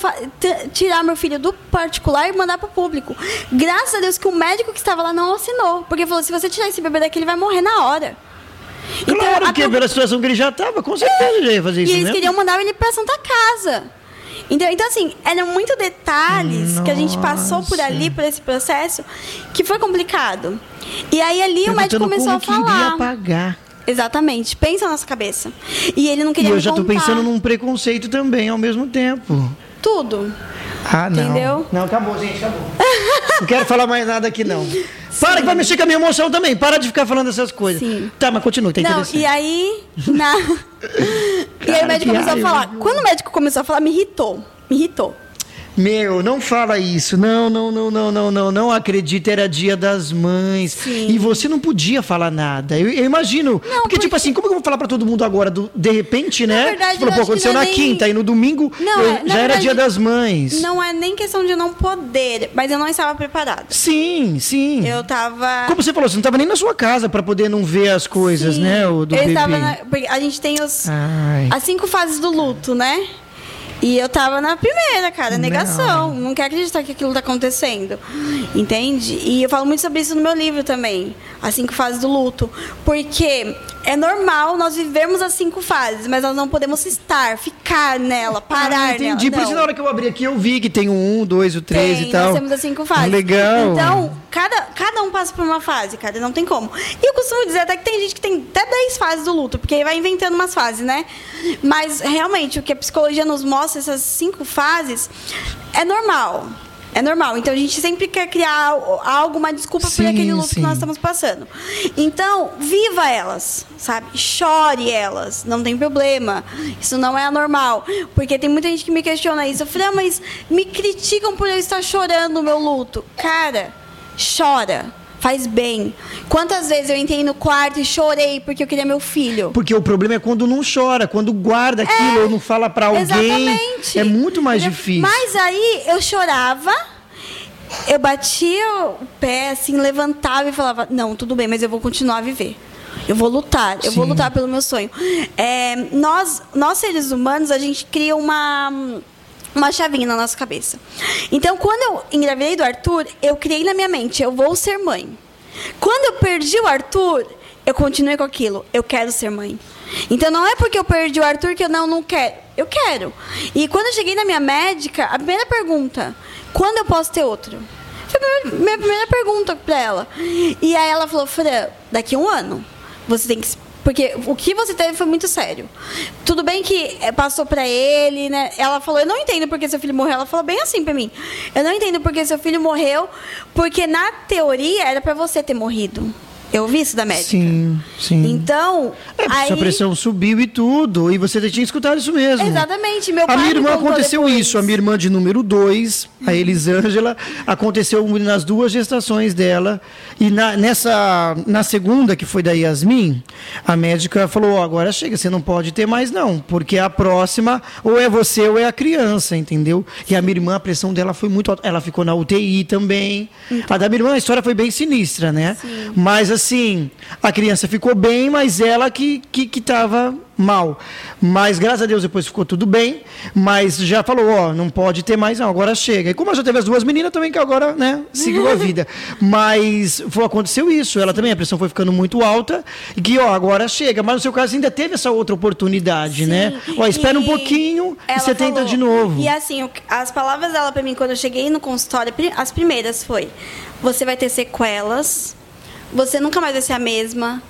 tirar meu filho do particular e mandar pro público. Graças a Deus que o médico que estava lá não assinou. Porque falou: se você tirar esse bebê daqui, ele vai morrer na hora. Claro, a porque preocup- pela situação que ele já tava, com certeza já ia fazer E isso eles mesmo. queriam mandar ele pra Santa Casa. Então, então assim, eram muito detalhes que a gente passou por Nossa. ali, por esse processo, que foi complicado. E aí ali o médico Perguntando começou a falar. iria pagar. Exatamente, pensa na nossa cabeça. E ele não E queria eu me já tô contar pensando num preconceito também ao mesmo tempo. tudo. Ah, não. Entendeu? Não, acabou, gente, acabou. não quero falar mais nada aqui, não. Para que vai mexer com a minha emoção também. Para de ficar falando essas coisas. Sim. Tá, mas continua, tá não, e aí, na... e aí Cara, o médico começou a raiva. falar. Quando o médico começou a falar, me irritou. Me irritou. Meu, não fala isso. Não, não, não, não, não, não. Não acredita, era dia das mães. Sim. E você não podia falar nada. Eu, eu imagino. porque, porque- tipo assim, como que eu vou falar pra todo mundo agora? Do- de repente, né? verdade, falou, pô, aconteceu não na é nem- quinta e no domingo Não, eu- é- na já era verdade, dia das mães. Não é nem questão de não poder, mas eu não estava preparada. Sim, sim. Eu tava. Como você falou, você não estava nem na sua casa pra poder não ver as coisas, Sim, né? O do eu bebê. na- a gente tem os, Ai. as cinco fases do luto, né? E eu tava na primeira, cara, negação. Não, quer acreditar que aquilo tá acontecendo. Entende? E eu falo muito sobre isso no meu livro também. As cinco fases do luto. Porque é normal nós vivermos as cinco fases, mas nós não podemos estar, ficar nela, parar Ah, entendi. nela. Por isso, Não. na hora que eu abri aqui, eu vi que tem o um, dois, o três Tem, e tal. Nós temos as cinco fases. Legal. Então, cada, cada um passa por uma fase, cara, não tem como. E eu costumo dizer até que tem gente que tem até 10 fases do luto, porque aí vai inventando umas fases, né? Mas realmente, o que a psicologia nos mostra, essas cinco fases, é normal. É normal. Então a gente sempre quer criar al- algo, uma desculpa Sim, por aquele luto que nós estamos passando. Então, viva elas, sabe? Chore elas, não tem problema. Isso não é anormal. Porque tem muita gente que me questiona isso. Eu falei, ah, mas me criticam por eu estar chorando o meu luto. Cara, chora. Faz bem. Quantas vezes eu entrei no quarto e chorei porque eu queria meu filho? Porque o problema é quando não chora, quando guarda aquilo ou não fala pra alguém. Exatamente. É muito mais Entendeu? difícil. Mas aí eu chorava, eu batia o pé, assim, levantava e falava: Não, tudo bem, mas eu vou continuar a viver. Eu vou lutar, eu vou Sim. lutar pelo meu sonho. É, nós, nós, seres humanos, a gente cria uma. Uma chavinha na nossa cabeça. Então, quando eu engravidei do Arthur, eu criei na minha mente: eu vou ser mãe. Quando eu perdi o Arthur, eu continuei com aquilo. Eu quero ser mãe. Então não é porque eu perdi o Arthur que eu não, não quero. Eu quero. E quando eu cheguei na minha médica, a primeira pergunta: quando eu posso ter outro? Foi a minha primeira pergunta pra ela. E aí ela falou: Fran, daqui a um ano, você tem que. Porque o que você teve foi muito sério. Tudo bem que eh, passou pra ele, né? Ela falou: Eu não entendo porque seu filho morreu. Ela falou bem assim pra mim: Eu não entendo porque seu filho morreu, porque na teoria era pra você ter morrido. Eu ouvi isso da médica. Sim, sim. Então, É, aí... sua pressão subiu e tudo. E você tinha escutado isso mesmo. Exatamente. Meu A pai minha me irmã aconteceu depois. isso. A minha irmã de número 2, a Elisângela, aconteceu nas duas gestações dela. E na, nessa, na segunda, que foi da Yasmin, a médica falou: "Ó, agora chega, você não pode ter mais, não. Porque a próxima, ou é você ou é a criança, entendeu? E a minha irmã, a pressão dela foi muito alta. Ela ficou na UTI também. A da minha irmã, a história foi bem sinistra, né? Mas assim, a criança ficou bem, mas ela que, que, que tava mal. Mas graças a Deus depois ficou tudo bem, mas já falou, ó, não pode ter mais não, agora chega. E como ela já teve as duas meninas também que agora, né, seguiu a vida. Mas foi, aconteceu isso, ela também a pressão foi ficando muito alta e que, ó, agora chega. Mas no seu caso ainda teve essa outra oportunidade, Sim. né? Ó, espera E um pouquinho e você tenta de novo. E assim, as palavras dela pra mim quando eu cheguei no consultório, as primeiras foi: você vai ter sequelas, você nunca mais vai ser a mesma.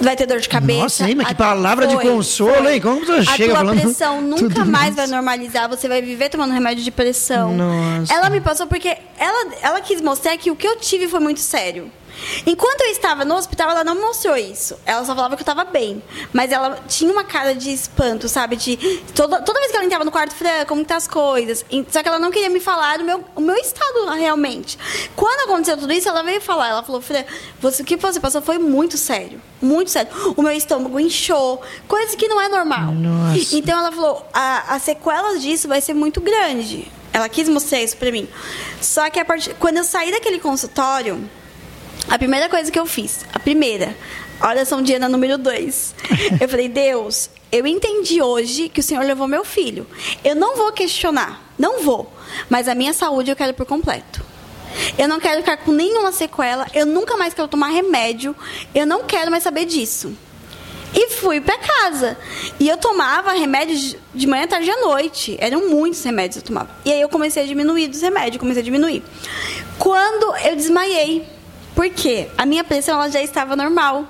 Vai ter dor de cabeça. Nossa, hein, mas que A- palavra de consolo, hein? Como você a chega falando pressão nunca mais isso? vai normalizar. Você vai viver tomando remédio de pressão. Nossa. Ela me passou porque ela, ela quis mostrar que o que eu tive foi muito sério. Enquanto eu estava no hospital, ela não mostrou isso. Ela só falava que eu estava bem. Mas ela tinha uma cara de espanto, sabe? De toda, toda vez que ela entrava no quarto, Fran, como que tá as coisas? Só que ela não queria me falar do meu, o meu estado realmente. Quando aconteceu tudo isso, ela veio falar. Ela falou, Fran, você, o que você passou foi muito sério. Muito sério. O meu estômago inchou. Coisa que não é normal. Nossa. Então ela falou, a, as sequelas disso vai ser muito grande. Ela quis mostrar isso pra mim. Só que a partir, quando eu saí daquele consultório, a primeira coisa que eu fiz, a primeira, oração de Ana número 2. Eu falei, Deus, eu entendi hoje que o Senhor levou meu filho. Eu não vou questionar, não vou. Mas a minha saúde eu quero por completo. Eu não quero ficar com nenhuma sequela, eu nunca mais quero tomar remédio, eu não quero mais saber disso. E fui pra casa. E eu tomava remédios de manhã, tarde e à noite. Eram muitos remédios que eu tomava. E aí eu comecei a diminuir dos remédios, comecei a diminuir. Quando eu desmaiei, por quê? A minha pressão ela já estava normal.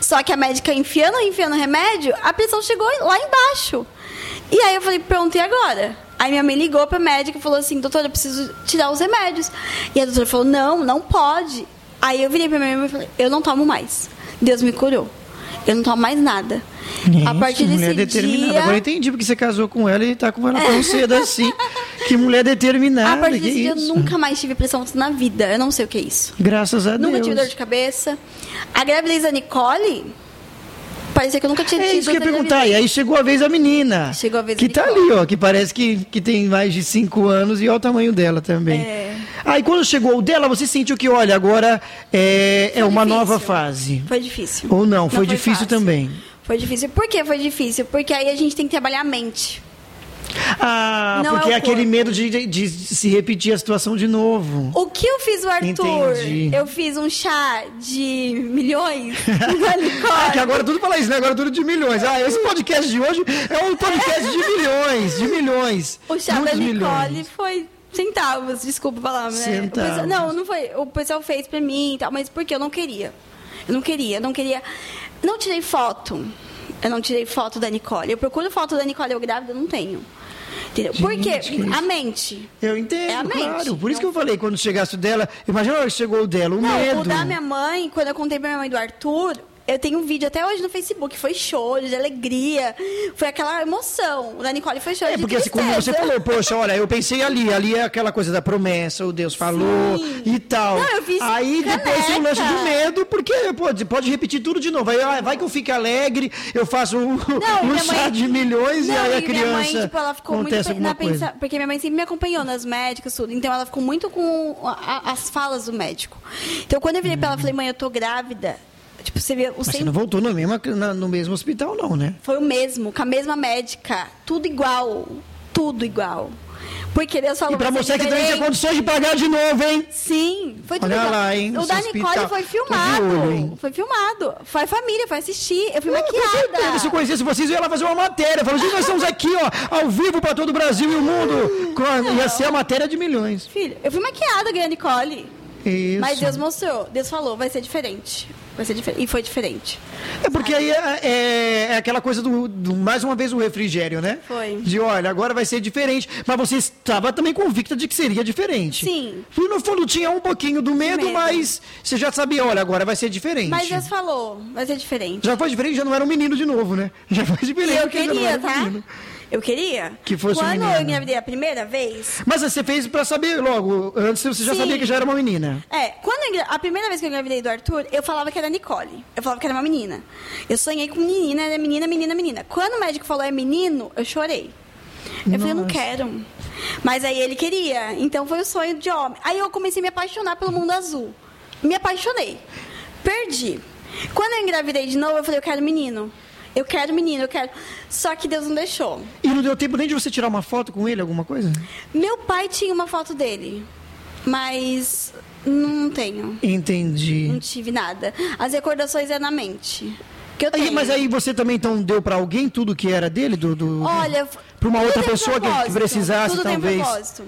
Só que a médica enfiando, enfiando remédio, a pressão chegou lá embaixo. E aí eu falei, pronto, e agora? Aí minha mãe ligou pra médica e falou assim, doutora, eu preciso tirar os remédios. E a doutora falou, não, não pode. Aí eu virei pra minha mãe e falei, eu não tomo mais. Deus me curou. Eu não tomo mais nada. a partir Gente, mulher desse determinada. dia... Agora eu entendi porque você casou com ela e tá com ela tão cedo assim. Que mulher determinada. A partir desse dia eu isso? nunca mais tive pressão alta na vida. Eu não sei o que é isso. Graças a Nunca Deus. tive dor de cabeça. A gravidez da Nicole, parecia que eu nunca tinha É isso que eu ia perguntar. E aí chegou a vez da menina. Chegou a vez Que da tá ali, ó. Que parece que, que tem mais de 5 anos e olha o tamanho dela também. É. Aí quando chegou o dela, você sentiu que, olha, agora é, é Foi uma difícil. nova fase. Foi difícil. Ou não, foi difícil fácil. também. Foi difícil. Por que foi difícil? Porque aí a gente tem que trabalhar a mente. Ah, Não porque é é aquele medo de, de- de se repetir a situação de novo. O que eu fiz o Arthur? Entendi. Eu fiz um chá de milhões. Ah, que agora tudo fala isso, né? Agora tudo de milhões. Ah, esse podcast de hoje é um podcast de milhões, de milhões. O chá da Nicole milhões. foi centavos, desculpa a palavra, né? Centavos. pessoal- não, não foi. O pessoal fez pra mim e tal, mas porque eu não queria. Eu não queria, eu não queria. Não tirei foto. Eu não tirei foto da Nicole. Eu procuro foto da Nicole eu grávida, eu não tenho. Entendeu? Gente, Porque que isso? a mente. Eu entendo, É a mente. claro. Por isso que eu falei, quando chegasse o dela, imagina a hora que chegou o dela, o Não, medo. o da minha mãe, quando eu contei pra minha mãe do Arthur, eu tenho um vídeo até hoje no Facebook, foi choro, de alegria, foi aquela emoção. O da Nicole foi choro É, de porque assim, como você falou, poxa, olha, eu pensei ali, ali é aquela coisa da promessa, o Deus falou Sim. e tal. Não, eu fiz Aí depois tem o lance do medo, porque pode, pode repetir tudo de novo. Aí, ah, vai que eu fique alegre, eu faço um, Não, um chá mãe- de milhões Não, e aí a e minha mãe, criança tipo, ela ficou muito acontece pe- na coisa. pensa... Porque minha mãe sempre me acompanhou nas médicas, tudo. Então ela ficou muito com a- as falas do médico. Então quando eu virei pra ela, falei, mãe, eu tô grávida. Tipo, você vê, o Mas você centro não voltou no mesmo, na- no mesmo hospital, não, né? foi o mesmo, com a mesma médica. Tudo igual. Tudo igual. Porque Deus falou E pra você que também diferente. condições de pagar de novo, hein? Sim, foi tudo Olha igual. lá, hein, O da. Nicole foi de filmado. olho, foi filmado. Foi a família, foi assistir. Eu fui Não, certeza, se eu maquiada. conhecesse vocês, eu ia lá fazer uma matéria. Falando, gente, nós estamos aqui, ó, ao vivo para todo o Brasil e o mundo. A- Ia ser a matéria de milhões. Filho, eu fui maquiada, ganhando Nicole. Isso. Mas Deus mostrou. Deus falou, vai ser diferente. Vai ser diferente. E foi diferente. É porque aí é, é- é aquela coisa do, do- mais uma vez, o refrigério, né? Foi. De, olha, agora vai ser diferente. Mas você estava também convicta de que seria diferente. Sim. E no fundo tinha um pouquinho do medo, medo. mas você já sabia, olha, agora vai ser diferente. Mas Deus falou, vai ser diferente. Já foi diferente, já não era um menino de novo, né? Já foi E diferente. eu já queria, um tá? menino. Eu queria. Que fosse um Quando menino. eu engravidei a primeira vez, Mas você fez pra saber logo. Antes você já Sim. sabia que já era uma menina. É, quando eu a primeira vez que eu engravidei do Arthur, eu falava que era Nicole. Eu falava que era uma menina. Eu sonhei com menina, era menina, menina, menina. Quando o médico falou é menino, eu chorei. Eu falei, eu não Nossa. quero. Mas aí ele queria, então foi o sonho de homem. Aí eu comecei a me apaixonar pelo mundo azul. Me apaixonei. Perdi. Quando eu engravidei de novo, eu falei, eu quero menino. Eu quero menino, eu quero. Só que Deus não deixou. E não deu tempo nem de você tirar uma foto com ele, alguma coisa? Meu pai tinha uma foto dele, mas não tenho. Entendi. Não tive nada. As recordações é na mente. Que eu Aí, tenho. mas aí você também então deu pra alguém tudo que era dele? Do, do... Olha, Pra uma tudo outra um pessoa que- precisasse, tudo talvez. Tem propósito.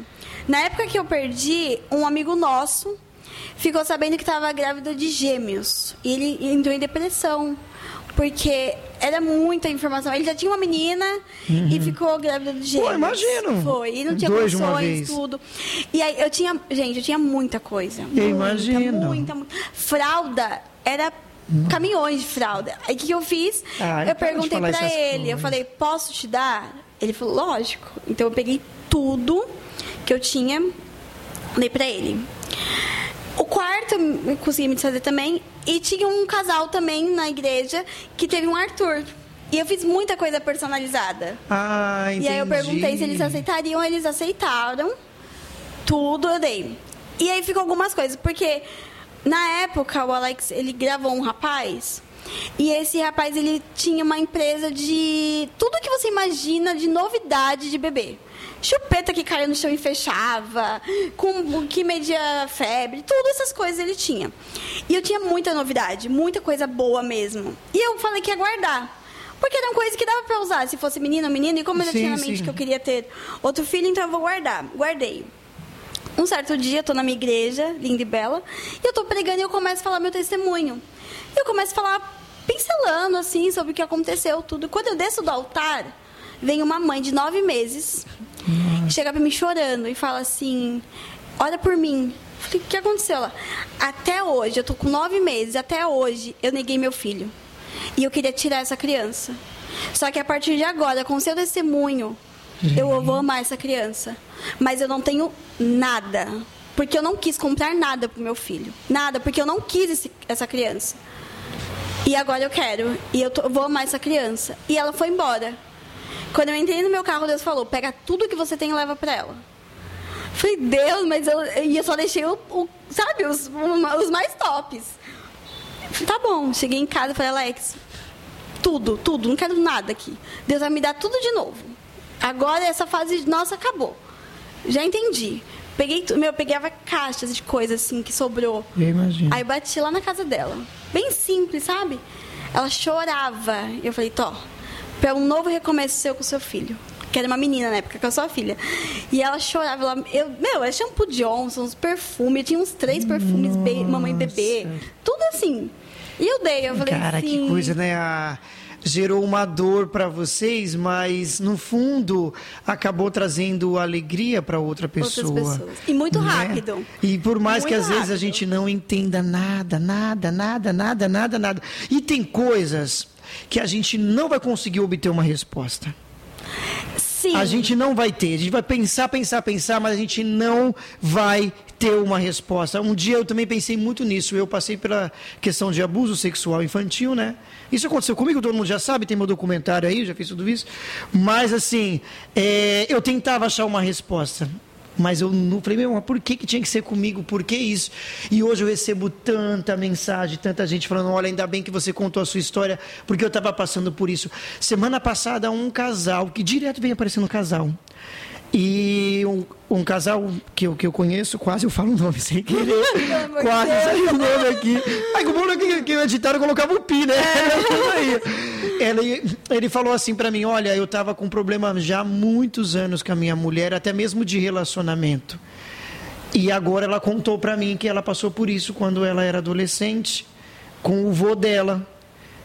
Na época que eu perdi, um amigo nosso ficou sabendo que estava grávida de gêmeos. E ele entrou em depressão. Porque era muita informação. Ele já tinha uma menina e ficou grávida de gêmeos. Uhum. imagino. Foi. E não tinha Dois condições, tudo. E aí eu tinha. Gente, eu tinha muita coisa. muita, imagino. Muita, muita. Fralda era. Caminhões de fralda. Aí o que, eu fiz? Ai, eu para de perguntei essas ele, eu falei, posso te dar? Ele falou, lógico. Então eu peguei tudo que eu tinha, dei pra ele. O quarto eu consegui me desfazer também. E tinha um casal também na igreja que teve um Arthur. E eu fiz muita coisa personalizada. Ah, entendi. E aí eu perguntei se eles aceitariam, eles aceitaram. Tudo eu dei. E aí ficou algumas coisas, porque na época o Alex, ele gravou um rapaz, e esse rapaz ele tinha uma empresa de tudo que você imagina de novidade de bebê. Chupeta que caía no chão e fechava, com que media febre, todas essas coisas ele tinha. E eu tinha muita novidade, muita coisa boa mesmo. E eu falei que ia guardar. Porque eram coisas que dava pra usar, se fosse menino ou menino. E como eu já tinha na mente sim. que eu queria ter outro filho, então eu vou guardar. Guardei. Um certo dia, eu tô na minha igreja, linda e bela, e eu tô pregando e eu começo a falar meu testemunho. E eu começo a falar, pincelando, assim, sobre o que aconteceu, tudo. Quando eu desço do altar, vem uma mãe de nove meses, chega pra mim chorando e fala assim, olha por mim. Eu Falei, o que aconteceu? Ela, até hoje, eu tô com nove meses, até hoje, eu neguei meu filho. E eu queria tirar essa criança. Só que a partir de agora, com o seu testemunho, eu vou amar essa criança. Mas eu não tenho nada. Porque eu não quis comprar nada pro meu filho. Nada, porque eu não quis esse- essa criança. E agora eu quero. E eu, tô- eu vou amar essa criança. E ela foi embora. Quando eu entrei no meu carro, Deus falou: pega tudo que você tem e leva pra ela. Falei, Deus, mas eu, e eu só deixei o, o- sabe, os, os mais tops. Falei, tá bom, cheguei em casa e falei, Alex, tudo, tudo, não quero nada aqui. Deus vai me dar tudo de novo. Agora essa fase nossa acabou. Já entendi. Peguei, meu, eu pegava caixas de coisas assim que sobrou. Eu imagino. Aí bati lá na casa dela. Bem simples, sabe? Ela chorava. Eu falei, Tó, para um novo recomeço seu com seu filho. Que era uma menina na época, que sou a filha. E ela chorava. Ela, eu, meu, era shampoo Johnson, uns perfumes. Tinha uns três perfumes, be- mamãe bebê. Tudo assim. E eu dei. Eu falei Cara, assim, que coisa, né? A- Gerou uma dor para vocês, mas no fundo acabou trazendo alegria para outra pessoa. pessoas. E muito né? rápido. E por mais que Muito às vezes a rápido. gente não entenda nada, nada, nada, nada, nada, nada. E tem coisas que a gente não vai conseguir obter uma resposta. Sim. A gente não vai ter. A gente vai pensar, pensar, pensar, mas a gente não vai ter uma resposta. Um dia eu também pensei muito nisso. Eu passei pela questão de abuso sexual infantil, né? Isso aconteceu comigo, todo mundo já sabe, tem meu documentário aí, já fiz tudo isso. Mas, assim, é, eu tentava achar uma resposta. Mas eu não falei, meu, mas por que, que tinha que ser comigo? Por que isso? E hoje eu recebo tanta mensagem, tanta gente falando: olha, ainda bem que você contou a sua história, porque eu estava passando por isso. Semana passada, um casal, que direto vem aparecendo um casal. E um, um casal que eu, que eu conheço, quase eu falo o nome sem querer. quase saiu o nome aqui. Aí o bom é que, que o editário colocava o pi, né? Aí, ele, ele falou assim pra mim: olha, eu tava com problema já há muitos anos com a minha mulher, até mesmo de relacionamento. E agora ela contou pra mim que ela passou por isso quando ela era adolescente, com o vô dela.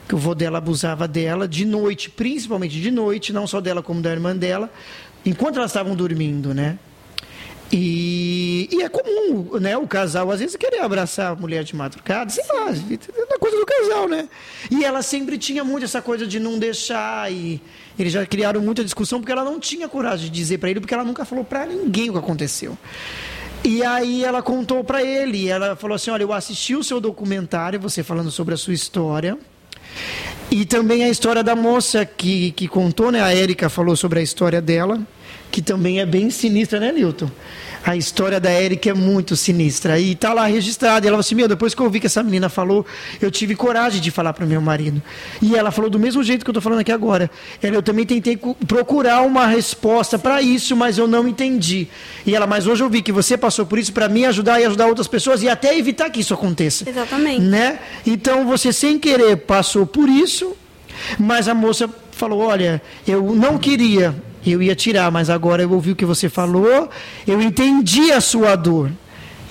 Que o vô dela abusava dela de noite, principalmente de noite, não só dela como da irmã dela, enquanto elas estavam dormindo, né? E, e é comum, né, o casal às vezes querer abraçar a mulher de madrugada, sei lá, é coisa do casal, né? E ela sempre tinha muito essa coisa de não deixar e eles já criaram muita discussão porque ela não tinha coragem de dizer pra ele porque ela nunca falou pra ninguém o que aconteceu. E aí ela contou pra ele, ela falou assim: "Olha, eu assisti o seu documentário, você falando sobre a sua história, e também a história da moça que, que contou, né? A Érica falou sobre a história dela, que também é bem sinistra, né, Nilton? A história da Erika é muito sinistra. E tá lá registrada. E ela falou assim: Meu, depois que eu ouvi que essa menina falou, eu tive coragem de falar para o meu marido. E ela falou do mesmo jeito que eu tô falando aqui agora. Ela, eu também tentei procurar uma resposta para isso, mas eu não entendi. E ela, mas hoje eu vi que você passou por isso para me ajudar e ajudar outras pessoas e até evitar que isso aconteça. Exatamente. Né? Então você, sem querer, passou por isso, mas a moça falou: Olha, eu não queria eu ia tirar, mas agora eu ouvi o que você falou, eu entendi a sua dor.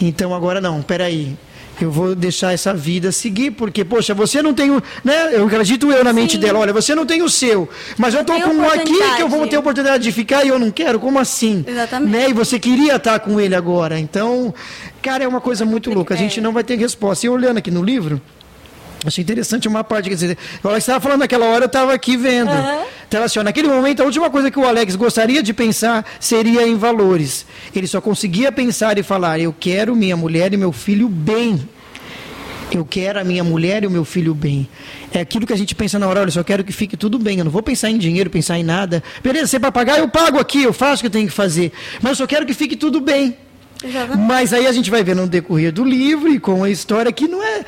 Então agora não, peraí. Eu vou deixar essa vida seguir, porque, poxa, você não tem o. Né? Eu acredito eu na mente Sim. dela, olha, você não tem o seu. Mas eu estou com um aqui que eu vou ter a oportunidade de ficar e eu não quero. Como assim? Exatamente. Né? E você queria estar com ele agora. Então, cara, é uma coisa muito louca. A gente é. não vai ter resposta. E olhando aqui no livro, Achei interessante uma parte, quer dizer, o Alex estava falando naquela hora, eu estava aqui vendo. Uhum. Então, assim, ó, naquele momento, a última coisa que o Alex gostaria de pensar seria em valores. Ele só conseguia pensar e falar: eu quero minha mulher e meu filho bem. Eu quero a minha mulher e o meu filho bem. É aquilo que a gente pensa na hora, olha, só quero que fique tudo bem. Eu não vou pensar em dinheiro, pensar em nada. Beleza, você vai pagar, eu pago aqui, eu faço o que eu tenho que fazer. Mas eu só quero que fique tudo bem. Mas aí a gente vai ver no decorrer do livro e com a história que não é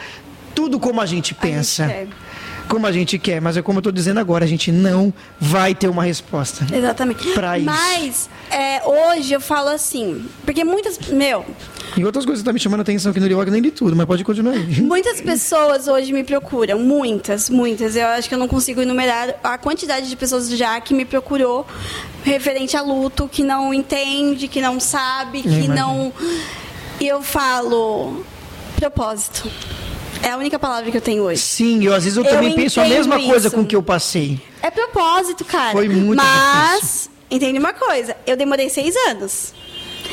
tudo como a gente pensa. A gente como a gente quer, mas é como eu estou dizendo agora, a gente não vai ter uma resposta. Exatamente. Para isso. Mas é, hoje eu falo assim, porque muitas, meu. E outras coisas estão tá me chamando a atenção aqui no Rio, nem de tudo, mas pode continuar aí. Muitas pessoas hoje me procuram, muitas, muitas. Eu acho que eu não consigo enumerar a quantidade de pessoas já que me procurou referente a luto, que não entende, que não sabe, que não. E eu falo propósito. É a única palavra que eu tenho hoje. Sim, eu às vezes eu, eu também penso a mesma isso. coisa com que eu passei. É propósito, cara. Foi muito Mas, difícil. entende uma coisa? Eu demorei seis anos.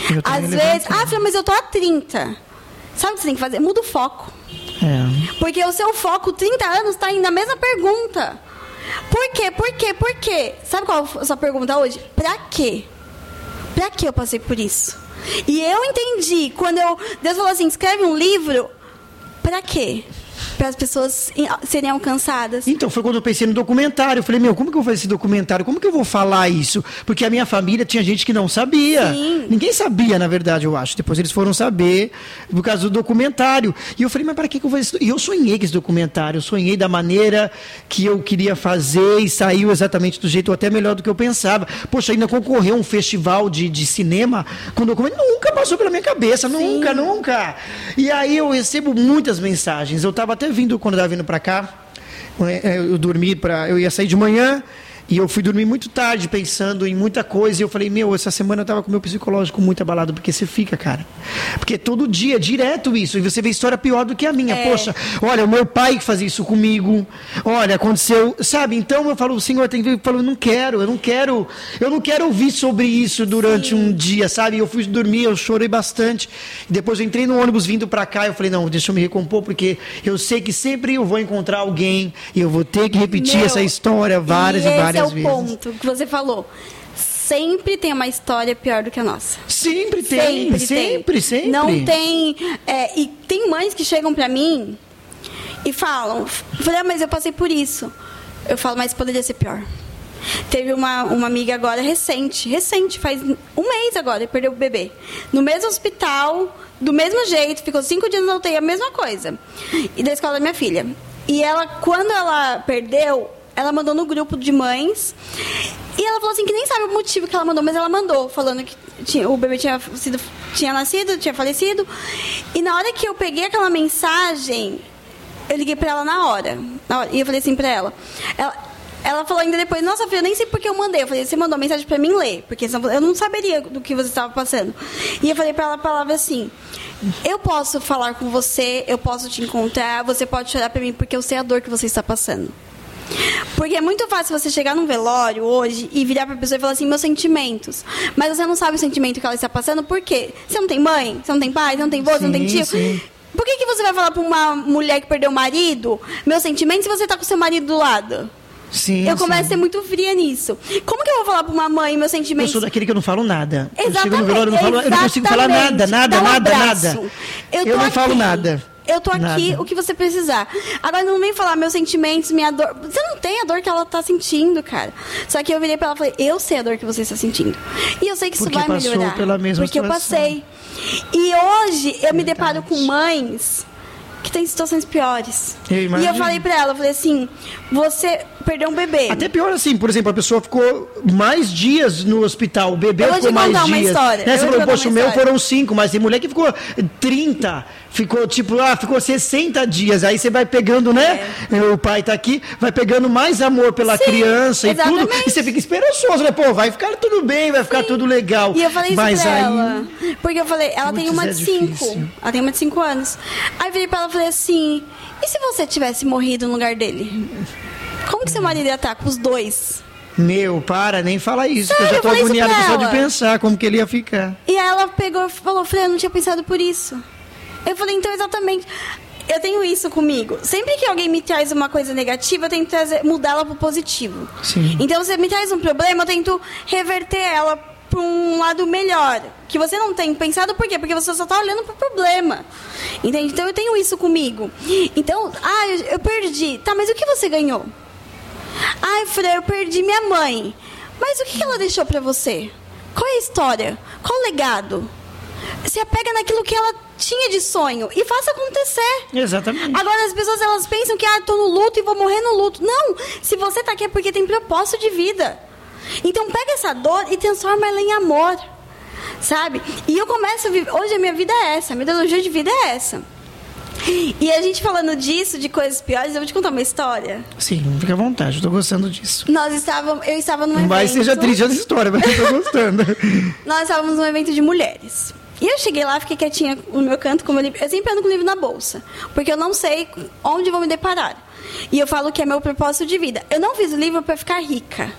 Eu às vezes, ah, filha, mas eu tô há 30. Sabe o que você tem que fazer? Muda o foco. É. Porque o seu foco, 30 anos, está indo na mesma pergunta. Por quê? Por quê? Por quê? Sabe qual é a sua pergunta hoje? Pra quê? Pra que eu passei por isso? E eu entendi, quando eu, Deus falou assim, escreve um livro, para quê? Para as pessoas serem alcançadas. Então, foi quando eu pensei no documentário. Eu falei, meu, como que eu vou fazer esse documentário? Como que eu vou falar isso? Porque a minha família tinha gente que não sabia. Sim. Ninguém sabia, na verdade, eu acho. Depois eles foram saber por causa do documentário. E eu falei, mas para que, que eu vou fazer isso? E eu sonhei com esse documentário. Eu sonhei da maneira que eu queria fazer e saiu exatamente do jeito até melhor do que eu pensava. Poxa, ainda concorreu um festival de, de cinema com documento. Nunca passou pela minha cabeça. Sim. Nunca, nunca. E aí eu recebo muitas mensagens. Eu estava até até vindo, quando estava vindo para cá, é, é, eu dormi para. Eu ia sair de manhã, e eu fui dormir muito tarde pensando em muita coisa. E eu falei, meu, essa semana eu tava com o meu psicológico muito abalado, porque você fica, cara. Porque todo dia, direto isso. E você vê história pior do que a minha. É. Poxa, olha, o meu pai que fazia isso comigo. Olha, aconteceu. Sabe? Então eu falo, o senhor tem que. Eu falo, não quero, eu não quero. Eu não quero ouvir sobre isso durante Sim. um dia, sabe? Eu fui dormir, eu chorei bastante. Depois eu entrei no ônibus vindo para cá. Eu falei, não, deixa eu me recompor, porque eu sei que sempre eu vou encontrar alguém e eu vou ter que repetir meu, essa história várias e, e várias é o vezes. ponto que você falou. Sempre tem uma história pior do que a nossa. Sempre tem, sempre, sempre. sempre. Não tem. É, e tem mães que chegam pra mim e falam: falei, ah, mas eu passei por isso. Eu falo, mas poderia ser pior. Teve uma, uma amiga agora recente, recente, faz um mês agora, e perdeu o bebê. No mesmo hospital, do mesmo jeito, ficou cinco dias na UTI, a mesma coisa. E da escola da minha filha. E ela, quando ela perdeu, ela mandou no grupo de mães. E ela falou assim que nem sabe o motivo que ela mandou, mas ela mandou, falando que tinha, o bebê tinha, sido, tinha nascido, tinha falecido. E na hora que eu peguei aquela mensagem, eu liguei pra ela na hora. Na hora e eu falei assim pra ela. Ela, ela falou ainda depois, nossa filha, eu nem sei porque eu mandei. Eu falei, você mandou mensagem pra mim ler, porque eu não saberia do que você estava passando. E eu falei pra ela a palavra assim: eu posso falar com você, eu posso te encontrar, você pode chorar pra mim, porque eu sei a dor que você está passando. Porque é muito fácil você chegar num velório hoje e virar pra pessoa e falar assim, meus sentimentos. Mas você não sabe o sentimento que ela está passando, por quê? Você não tem mãe, você não tem pai, você não tem vô, você não tem tio. Sim. Por que, que você vai falar pra uma mulher que perdeu o marido, meus sentimentos, se você tá com seu marido do lado? Sim, eu começo sim. a ser muito fria nisso. Como que eu vou falar pra uma mãe meus sentimentos? Eu sou daquele que eu não falo nada. Exatamente. Eu, velório, eu, não, falo, eu não consigo falar nada, nada, um nada, nada. Eu, eu não faqui. falo nada. Eu tô aqui, Nada. o que você precisar. Agora não vem falar meus sentimentos, minha dor. Você não tem a dor que ela tá sentindo, cara. Só que eu virei pra ela e falei, eu sei a dor que você está sentindo. E eu sei que isso Porque vai passou melhorar. pela mesma porque eu situação. passei. E hoje eu me deparo com mães que têm situações piores. Eu e eu falei pra ela, eu falei assim, você perdeu um bebê. Até pior assim, por exemplo, a pessoa ficou mais dias no hospital, o bebê Eu vou ficou te mais contar uma dias. história. Né? Você falou, poxa, o meu foram 5, mas tem mulher que ficou 30, ficou tipo, ah, ficou 60 dias. Aí você vai pegando, né? O pai tá aqui, vai pegando mais amor pela É. Sim, criança e tudo. exatamente. E você fica esperançoso, né? Pô, vai ficar tudo bem, vai ficar tudo legal. E eu falei isso mas pra aí... ela. Porque eu falei, ela tem uma é de cinco. Ela tem uma de cinco anos. Aí eu virei pra ela e falei assim: e se você tivesse morrido no lugar dele? Como que seu marido ia estar com os dois? Meu, para, nem fala isso, que eu Sério, já tô eu pra só de pensar como que ele ia ficar. E ela pegou e falou, Fran, eu não tinha pensado por isso. Eu falei, então exatamente. Eu tenho isso comigo. Sempre que alguém me traz uma coisa negativa, eu tento mudá-la pro positivo. Sim. Então você me traz um problema, eu tento reverter ela para um lado melhor. Que você não tem pensado por quê? Porque você só tá olhando pro problema. Entende? Então eu tenho isso comigo. Então, ah, eu, eu perdi. Tá, mas o que você ganhou? Ai, Fran, eu perdi minha mãe. Mas o que ela deixou pra você? Qual é a história? Qual o legado? Se apega naquilo que ela tinha de sonho e faça acontecer. Exatamente. Agora as pessoas elas pensam que ah, tô no luto e vou morrer no luto. Não, se você tá aqui é porque tem propósito de vida. Então pega essa dor e transforma ela em amor. Sabe? E eu começo a viver, hoje a minha vida é essa, a minha ideologia de vida é essa. E a gente falando disso, de coisas piores, eu vou te contar uma história. Sim, fica à vontade, eu tô gostando disso. Nós estávamos, eu estava num evento. vai seja triste essa história, mas eu tô gostando. Nós estávamos num evento de mulheres. E eu cheguei lá, fiquei quietinha no meu canto com meu livro. Eu sempre ando com o livro na bolsa, porque eu não sei onde vou me deparar. E eu falo que é meu propósito de vida. Eu não fiz o livro para ficar rica.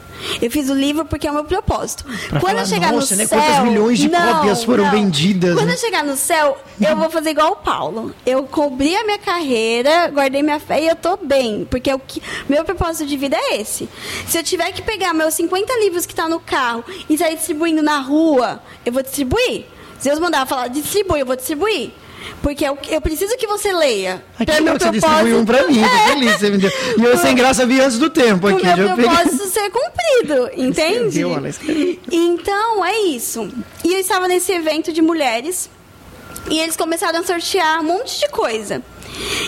Eu fiz o livro porque é o meu propósito. Pra Quando falar, eu chegar "Nossa, no né, céu, quantas milhões de Não, cópias foram não. vendidas, Quando né? eu chegar no céu, eu vou fazer igual o Paulo. Eu cobri a minha carreira, guardei minha fé e eu tô bem, porque o que meu propósito de vida é esse. Se eu tiver que pegar meus 50 livros que tá no carro e sair distribuindo na rua, eu vou distribuir. Se Deus mandar falar distribui, eu vou distribuir. Porque eu, eu preciso que você leia. Aqui não, que você distribuiu um pra mim, tô É. feliz, você me deu. E eu sem graça vi antes do tempo o aqui, meu já peguei. propósito ser cumprido, entende? Escreveu. Então, é isso. E eu estava nesse evento de mulheres e eles começaram a sortear um monte de coisa.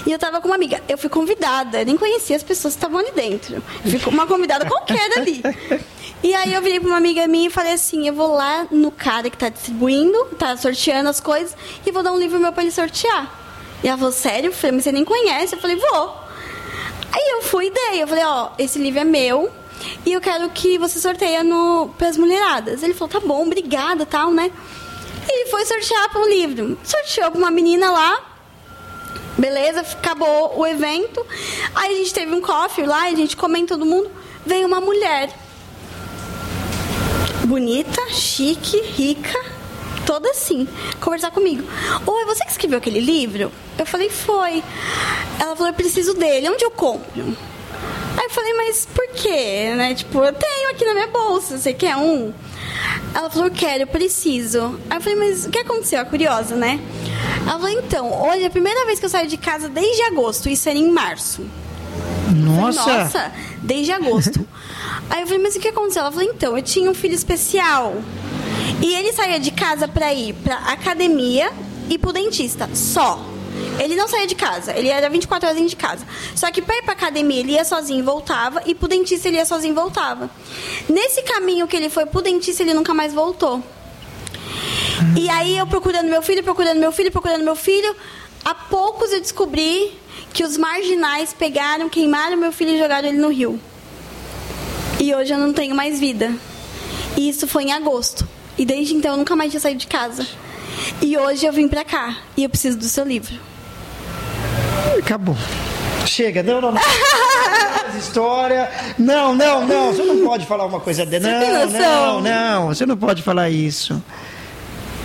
E eu tava com uma amiga. Eu fui convidada, eu nem conhecia as pessoas que estavam ali dentro. Ficou uma convidada qualquer ali. E aí eu virei pra uma amiga minha e falei assim: eu vou lá no cara que tá distribuindo, tá sorteando as coisas, e vou dar um livro meu pra ele sortear. E ela falou: sério? Eu falei, mas você nem conhece? Eu falei: vou. Aí eu fui e dei. Eu falei, ó, esse livro é meu e eu quero que você sorteia no, pras mulheradas. Ele falou, tá bom, obrigada, tal, né? E ele foi sortear para um livro. Sorteou pra uma menina lá. Beleza, acabou o evento. Aí a gente teve um coffee lá, a gente comendo todo mundo. Veio uma mulher. Bonita, chique, rica, toda assim, conversar comigo. Oi, você que escreveu aquele livro? Eu falei, foi. Ela falou, eu preciso dele, onde eu compro? Aí eu falei, mas por quê? Né? Tipo, eu tenho aqui na minha bolsa, você quer um? Ela falou, eu quero, eu preciso. Aí eu falei, mas o que aconteceu? A curiosa, né? Ela falou, então, olha, a primeira vez que eu saio de casa desde agosto, isso era em março. Nossa! Nossa, desde agosto. Aí eu falei, mas o que aconteceu? Ela falou, então, eu tinha um filho especial. E ele saía de casa pra ir pra academia e pro dentista, só. Ele não saía de casa, ele era 24 horas dentro de casa. Só que pra ir pra academia ele ia sozinho e voltava, e pro dentista ele ia sozinho e voltava. Nesse caminho que ele foi pro dentista, ele nunca mais voltou. E aí eu procurando meu filho, procurando meu filho, procurando meu filho. Há poucos eu descobri que os marginais pegaram, queimaram meu filho e jogaram ele no rio. E hoje eu não tenho mais vida. E isso foi em agosto. E desde então eu nunca mais tinha saído de casa. E hoje eu vim pra cá e eu preciso do seu livro. Acabou. Chega, não, não, não. História. Não, não, não. Você não pode falar uma coisa dessa. Você tem Não, não, não. Você não pode falar isso.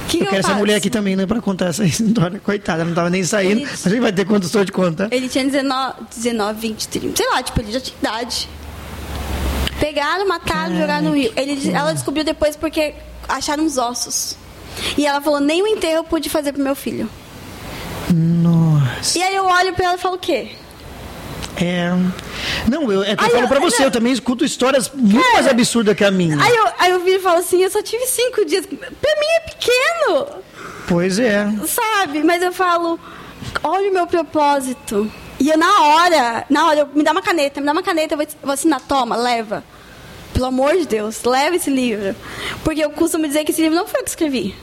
Que eu que quero essa mulher aqui também, né, pra contar essa história. Coitada, não tava nem saindo. Ele- Mas a gente vai ter condição de contar. Ele tinha 19, 19, 20, 30. Sei lá, tipo, ele já tinha idade. Pegaram, mataram, jogaram no rio. Ele, ela descobriu depois porque acharam os ossos. E ela falou, nem o enterro eu pude fazer pro meu filho. Nossa. E aí eu olho pra ela e falo o quê? É. Não, eu, é que eu Aí falo eu- pra você, não. eu também escuto histórias muito mais absurdas que a minha. Aí eu, aí eu viro e falo assim, eu só tive cinco dias. Pra mim é pequeno, Pois é. sabe? Mas eu falo, olha o meu propósito. E eu na hora, na hora, eu, me dá uma caneta, me dá uma caneta, eu vou, vou assinar, toma, leva. Pelo amor de Deus, leva esse livro. Porque eu costumo dizer que esse livro não foi eu que escrevi.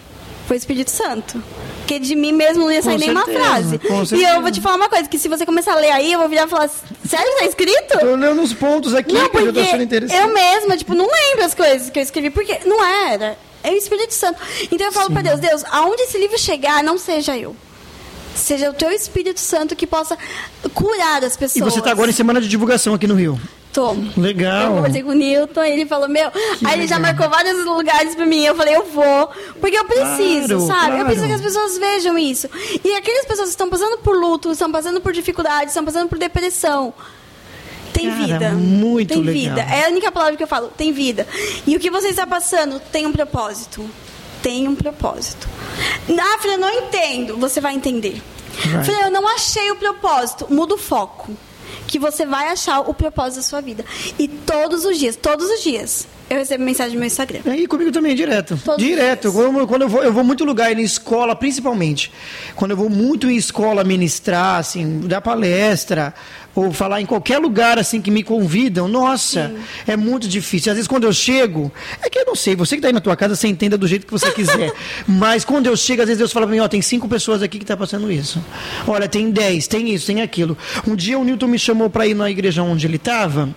Foi o Espírito Santo. Porque de mim mesmo não ia sair nenhuma frase. E eu vou te falar uma coisa, que se você começar a ler aí, eu vou virar e falar, sério, tá escrito? Tô olhando uns pontos aqui Não, que eu tô achando interessante. eu mesma, tipo, não lembro as coisas que eu escrevi, porque não era. É o Espírito Santo. Então eu falo pra Deus, Deus, aonde esse livro chegar, não seja eu. Seja o teu Espírito Santo que possa curar as E pessoas. você tá agora em semana de divulgação aqui no Rio. Tô. Legal. Eu conversei com o Newton, ele falou, meu. aí ele já legal. marcou vários lugares pra mim. Eu falei, eu vou. Porque eu preciso, Claro, sabe? Eu claro. preciso que as pessoas vejam isso. E aquelas pessoas que estão passando por luto, estão passando por dificuldades, estão passando por depressão. Tem Cara, vida. muito tem legal. vida. É a única palavra que eu falo, tem vida. E o que você está passando tem um propósito. Tem um propósito. Ah, filha, eu não entendo. Você vai entender. Vai. Filha, eu não achei o propósito. Muda o foco. Que você vai achar o propósito da sua vida. E todos os dias, todos os dias, eu recebo mensagem no meu Instagram. Aí comigo também, direto. Todos os direto. Quando, quando eu, vou, eu vou muito lugar, em escola, principalmente. Quando eu vou muito em escola ministrar, assim, dar palestra, ou falar em qualquer lugar, assim, que me convidam, nossa, é muito difícil. Às vezes, quando eu chego, é que eu não sei, você que está aí na tua casa, você entenda do jeito que você quiser. Mas quando eu chego, às vezes Deus fala pra mim, ó, tem cinco pessoas aqui que tá passando isso. Olha, tem dez, tem isso, tem aquilo. Um dia o Newton me chamou para ir na igreja onde ele estava.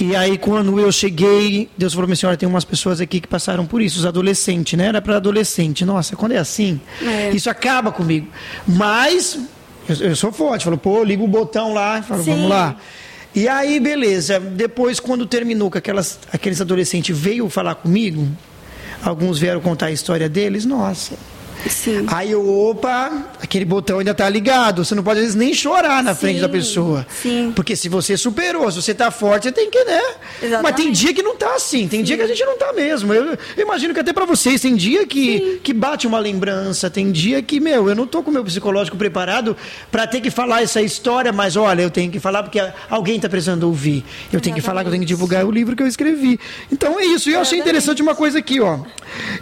E aí, quando eu cheguei, Deus falou: minha senhora, tem umas pessoas aqui que passaram por isso, os adolescentes, né? Era para adolescente. Nossa, quando é assim, É. isso acaba comigo. Mas, eu, eu sou forte. Falou, pô, liga o botão lá, falo, Sim. vamos lá. E aí, beleza. Depois, quando terminou que aquelas, aqueles adolescentes veio falar comigo, alguns vieram contar a história deles, nossa. Sim. Aí opa, aquele botão ainda tá ligado. Você não pode, às vezes, nem chorar na frente Sim, da pessoa. sim. Porque se você superou, se você tá forte, você tem que, né? Exatamente. Mas tem dia que não tá assim, tem dia que a gente não tá mesmo. Eu, eu imagino que até pra vocês, tem dia que, que bate uma lembrança, tem dia que, meu, eu não tô com o meu psicológico preparado pra ter que falar essa história, mas olha, eu tenho que falar porque alguém tá precisando ouvir. Eu tenho que falar que eu tenho que divulgar o livro que eu escrevi. Então é isso. E eu achei Exatamente. interessante uma coisa aqui, ó.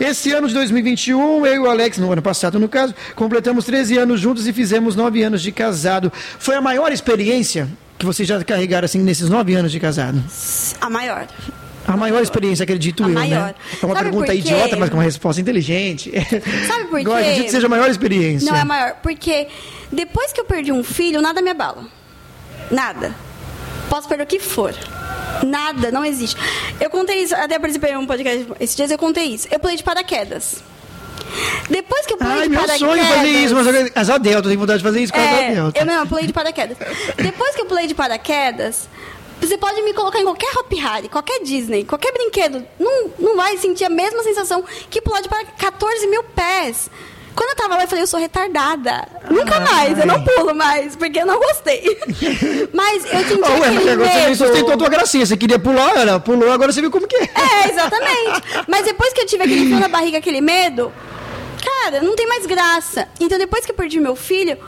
Esse ano de 2021, eu e o Alex, no ano passado, no caso, completamos 13 anos juntos e fizemos 9 anos de casado. Foi a maior experiência que vocês já carregaram assim nesses 9 anos de casado? A maior. A maior experiência, acredito A eu, maior. né? É uma Sabe pergunta idiota, mas com uma resposta inteligente. Sabe por Eu quê? acredito que seja a maior experiência. Não é maior, porque depois que eu perdi um filho, nada me abala. Nada. Posso perder o que for. Nada, não existe. Eu contei isso, até participei de um podcast esses dias, eu contei isso. Eu pulei de paraquedas. Depois que eu pulei Ai, de meu paraquedas... sonho é fazer isso, mas eu- asa delta, eu tenho vontade de fazer isso com asa É, delta. eu não, eu pulei de paraquedas. Depois que eu pulei de paraquedas, você pode me colocar em qualquer Hop Harry, qualquer Disney, qualquer brinquedo. Não, não vai sentir a mesma sensação que pular de paraquedas. 14 mil pés. Quando eu tava lá, eu falei, eu sou retardada. Nunca mais, eu não pulo mais, porque eu não gostei. Mas eu senti Ah, ué, aquele agora você medo. sustentou a tua gracinha. Você queria pular, ela pulou, agora você viu como que é. É, exatamente. Mas depois que eu tive aquele frio na barriga, aquele medo, cara, não tem mais graça. Então depois que eu perdi meu filho,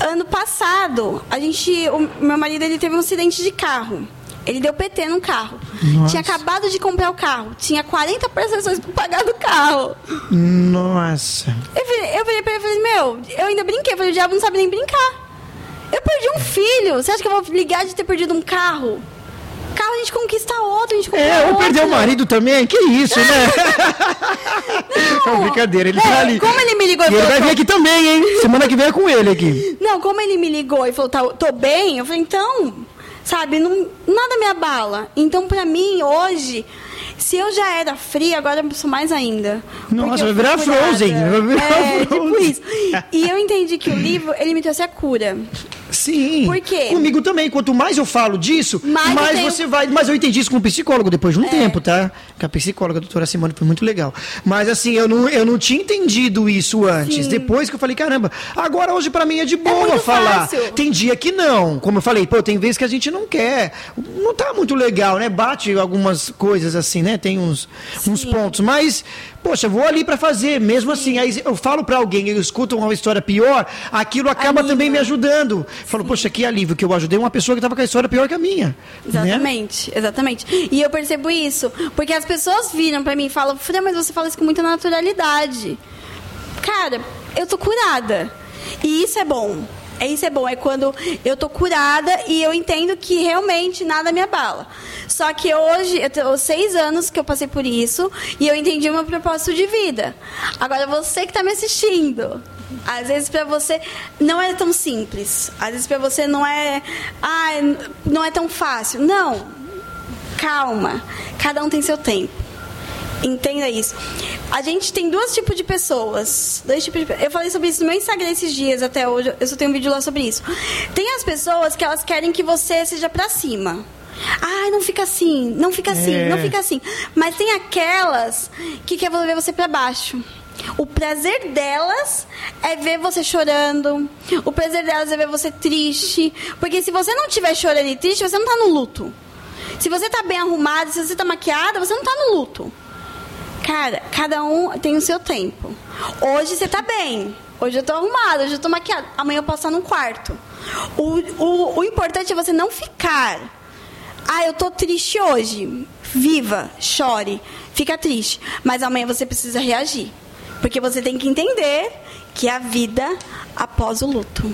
ano passado, a gente, o meu marido ele teve um acidente de carro. Ele deu PT no carro. Nossa. Tinha acabado de comprar o carro. Tinha 40 prestações para pagar do carro. Nossa. Eu virei, eu virei pra ele falei, meu, eu ainda brinquei. Eu falei, o diabo não sabe nem brincar. Eu perdi um filho. Você acha que eu vou ligar de ter perdido um carro? Carro a gente conquista outro, a gente conquista É, ou outro. perder o marido também, que isso, né? É uma brincadeira, ele É, tá ali. como ele me ligou e ele falou, vai vir aqui também, hein? Semana que vem é com ele aqui. Não, como ele me ligou e falou, tá, tô bem, eu falei, então, sabe, não, nada me abala. Então, pra mim, hoje, se eu já era fria, agora eu sou mais ainda. Nossa, vai virar curada. Frozen, vai virar é, tipo Frozen. isso. E eu entendi que o livro, ele me trouxe a cura. Sim. Por quê? Comigo também. Quanto mais eu falo disso, Mais mais, eu tenho- você vai. Mas eu entendi isso com o psicólogo depois de um tempo, tá? Com a psicóloga, a doutora Simone, foi muito legal. Mas assim, eu não, eu não tinha entendido isso antes. Sim. Depois que eu falei, caramba, agora hoje pra mim é de boa muito falar. fácil. Tem dia que não. Como eu falei, pô, tem vezes que a gente não quer. Não tá muito legal, né? Bate algumas coisas assim, né? Tem uns, uns pontos. Mas, poxa, vou ali para fazer. Mesmo assim, aí eu falo para alguém, eu escuto uma história pior, aquilo acaba Anima. também me ajudando. Falo, Sim. poxa, que alívio que eu ajudei uma pessoa que estava com a história pior que a minha. Né? Exatamente, né? exatamente. E eu percebo isso, porque as pessoas viram para mim e falam, Fran, mas você fala isso com muita naturalidade. Cara, eu tô curada. E isso é bom. É isso é bom, é quando eu tô curada e eu entendo que realmente nada me abala. Só que hoje, eu tenho seis anos que eu passei por isso e eu entendi o meu propósito de vida. Agora, você que está me assistindo, às vezes para você não é tão simples. Às vezes para você não é, ah, não é tão fácil. Não. Calma. Cada um tem seu tempo. Entenda isso. A gente tem dois tipos de pessoas. Dois tipos de... Eu falei sobre isso no meu Instagram esses dias, até hoje. Eu só tenho um vídeo lá sobre isso. Tem as pessoas que elas querem que você seja pra cima. Ai, não fica assim, não fica assim, é. não fica assim. Mas tem aquelas que quer ver você para baixo. O prazer delas é ver você chorando. O prazer delas é ver você triste. Porque se você não estiver chorando e triste, você não está no luto. Se você está bem arrumada, se você está maquiada, você não está no luto. Cara, cada um tem o seu tempo. Hoje você tá bem. Hoje eu tô arrumada, hoje eu tô maquiada. Amanhã eu posso estar num quarto. O, o, o importante é você não ficar. Ah, eu tô triste hoje. Viva, chore, fica triste. Mas amanhã você precisa reagir. Porque você tem que entender que a vida após o luto.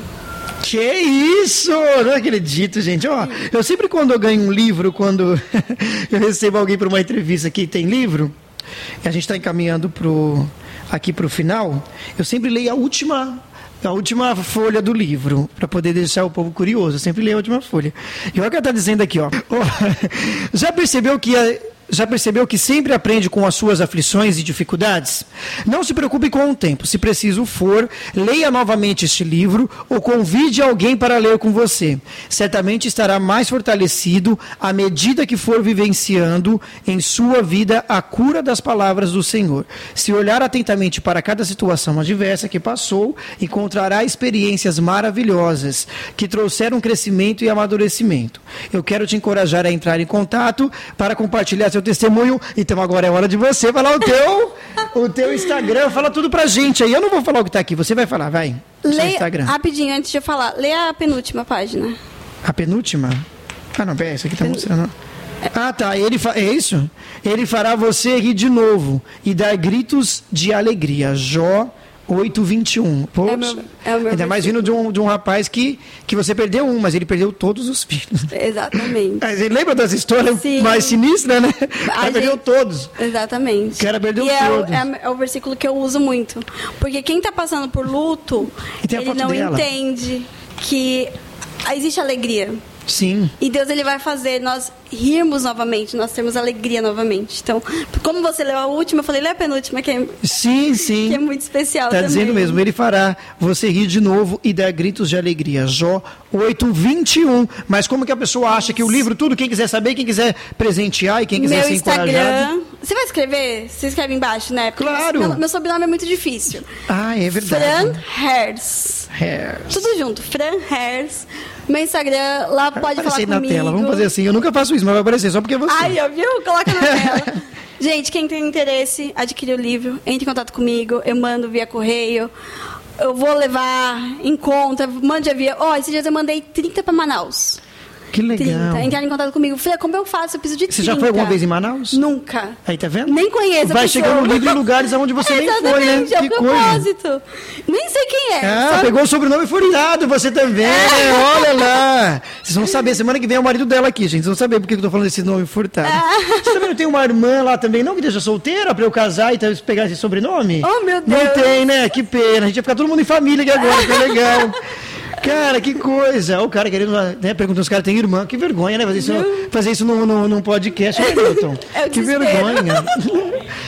Que isso! Não acredito, gente. Ó, eu sempre quando eu ganho um livro, quando eu recebo alguém para uma entrevista que tem livro, a gente está encaminhando pro, aqui para o final, eu sempre leio a última a última folha do livro, para poder deixar o povo curioso. Eu sempre leio a última folha. E olha o que ela está dizendo aqui, ó. já percebeu que a, já percebeu que sempre aprende com as suas aflições e dificuldades? Não se preocupe com o tempo. Se preciso for, leia novamente este livro ou convide alguém para ler com você. Certamente estará mais fortalecido à medida que for vivenciando em sua vida a cura das palavras do Senhor. Se olhar atentamente para cada situação adversa que passou, encontrará experiências maravilhosas que trouxeram crescimento e amadurecimento. Eu quero te encorajar a entrar em contato para compartilhar seu testemunho. Então agora é hora de você falar o teu, o teu Instagram. Fala tudo pra gente aí. Eu não vou falar o que tá aqui, você vai falar, vai. Leia, Instagram. rapidinho, antes de eu falar, leia a penúltima página. A penúltima? Ah, não, pera, isso aqui tá Pen... mostrando. Ah, tá. Ele fa... É isso? Ele fará você rir de novo e dar gritos de alegria. Jó 821. Poxa, é meu, é meu ainda mais vindo de um, de um rapaz que, que você perdeu um, mas ele perdeu todos os filhos. Exatamente. Mas ele lembra das histórias Sim. mais sinistras, né? Ele perdeu todos. Exatamente. Que era perdeu e todos. É, é, é, o versículo que eu uso muito. Porque quem está passando por luto, ele não dela. entende que existe alegria. Sim. E Deus ele vai fazer nós rirmos novamente, nós temos alegria novamente. Então, como você leu a última, eu falei, lê a penúltima, que é, sim, sim. Que é muito especial Está dizendo mesmo, ele fará você rir de novo e dar gritos de alegria. Jó 8, 21. Mas como que a pessoa acha que o livro, tudo, quem quiser saber, quem quiser presentear e quem quiser Meu ser Instagram, encorajado... Você vai escrever? Você escreve embaixo, né? Porque claro. Meu, meu, sobrenome é muito difícil. Ah, é verdade. Fran Hers. Hers. Tudo junto. Fran Hers. Meu Instagram, lá pode falar comigo. na tela, vamos fazer assim. Eu nunca faço isso, mas vai aparecer só porque é você. Ai, viu? Coloca na tela. Gente, quem tem interesse, adquirir o livro, entre em contato comigo, eu mando via correio. Eu vou levar em conta, mande avião. Ó, oh, esses dias eu mandei 30 para Manaus. Que legal. 30. Entraram em contato comigo. Falei, como eu faço? Eu preciso de 30. Você já foi alguma vez em Manaus? Nunca. Aí, tá vendo? Nem conheço Vai chegando livro em lugares onde você nem foi, né? É que propósito. Coisa. Nem sei quem é. Ah, só... pegou o sobrenome furtado, você também. É. Olha lá. Vocês vão saber. Semana que vem é o marido dela aqui, gente. Vocês vão saber por que eu tô falando desse nome furtado. É. Você também não tem uma irmã lá também, não? Que deixa solteira pra eu casar e pegar esse sobrenome? Oh, meu Deus. Não tem, né? Que pena. A gente vai ficar todo mundo em família aqui agora. Que legal. Cara, que coisa. O cara querendo, né, perguntando se os caras têm irmã. Que vergonha, né? Fazer isso, fazer isso num, num, num podcast, né, Milton? É que vergonha.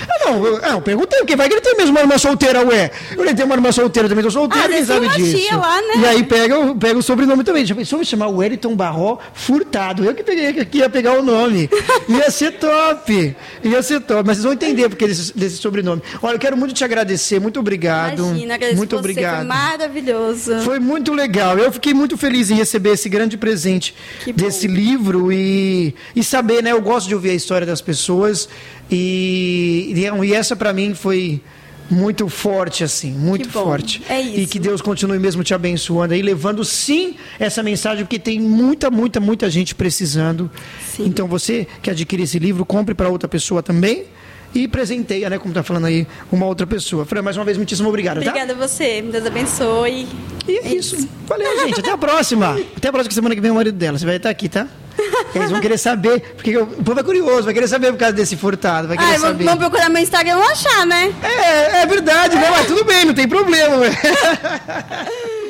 ah, não, eu, não, perguntei, porque vai que ele tem mesmo uma irmã solteira, ué. Eu nem tenho uma irmã solteira também, tô solteiro, ah, quem sabe disso? Lá, né? E aí pega, pega o sobrenome também. Já pensou me chamar Wellington Barró Furtado? Eu que peguei que ia pegar o nome. Ia ser top. Ia ser top. Mas vocês vão entender porque desse, desse sobrenome. Olha, eu quero muito te agradecer. Muito obrigado. Imagina, agradeço muito você, obrigado. Foi maravilhoso. Foi muito legal legal. Eu fiquei muito feliz em receber esse grande presente desse livro e, e saber, né? Eu gosto de ouvir a história das pessoas e, e Então, e essa para mim foi muito forte, assim, muito forte. É isso. E que Deus continue mesmo te abençoando aí, levando sim essa mensagem, porque tem muita, muita, muita gente precisando. Sim. Então você que adquire esse livro, compre para outra pessoa também. E presenteia, né? Como tá falando aí, uma outra pessoa. Fran, mais uma vez, muitíssimo obrigado, tá? Obrigada a você. Deus abençoe. E é isso. Valeu, gente. Até a próxima. Até a próxima semana que vem o marido dela. Você vai estar aqui, tá? Eles vão querer saber, porque o povo é curioso, vai querer saber por causa desse furtado, vai querer Ai, saber. vão procurar meu Instagram e vão achar, né? É, é verdade, não, mas tudo bem, não tem problema.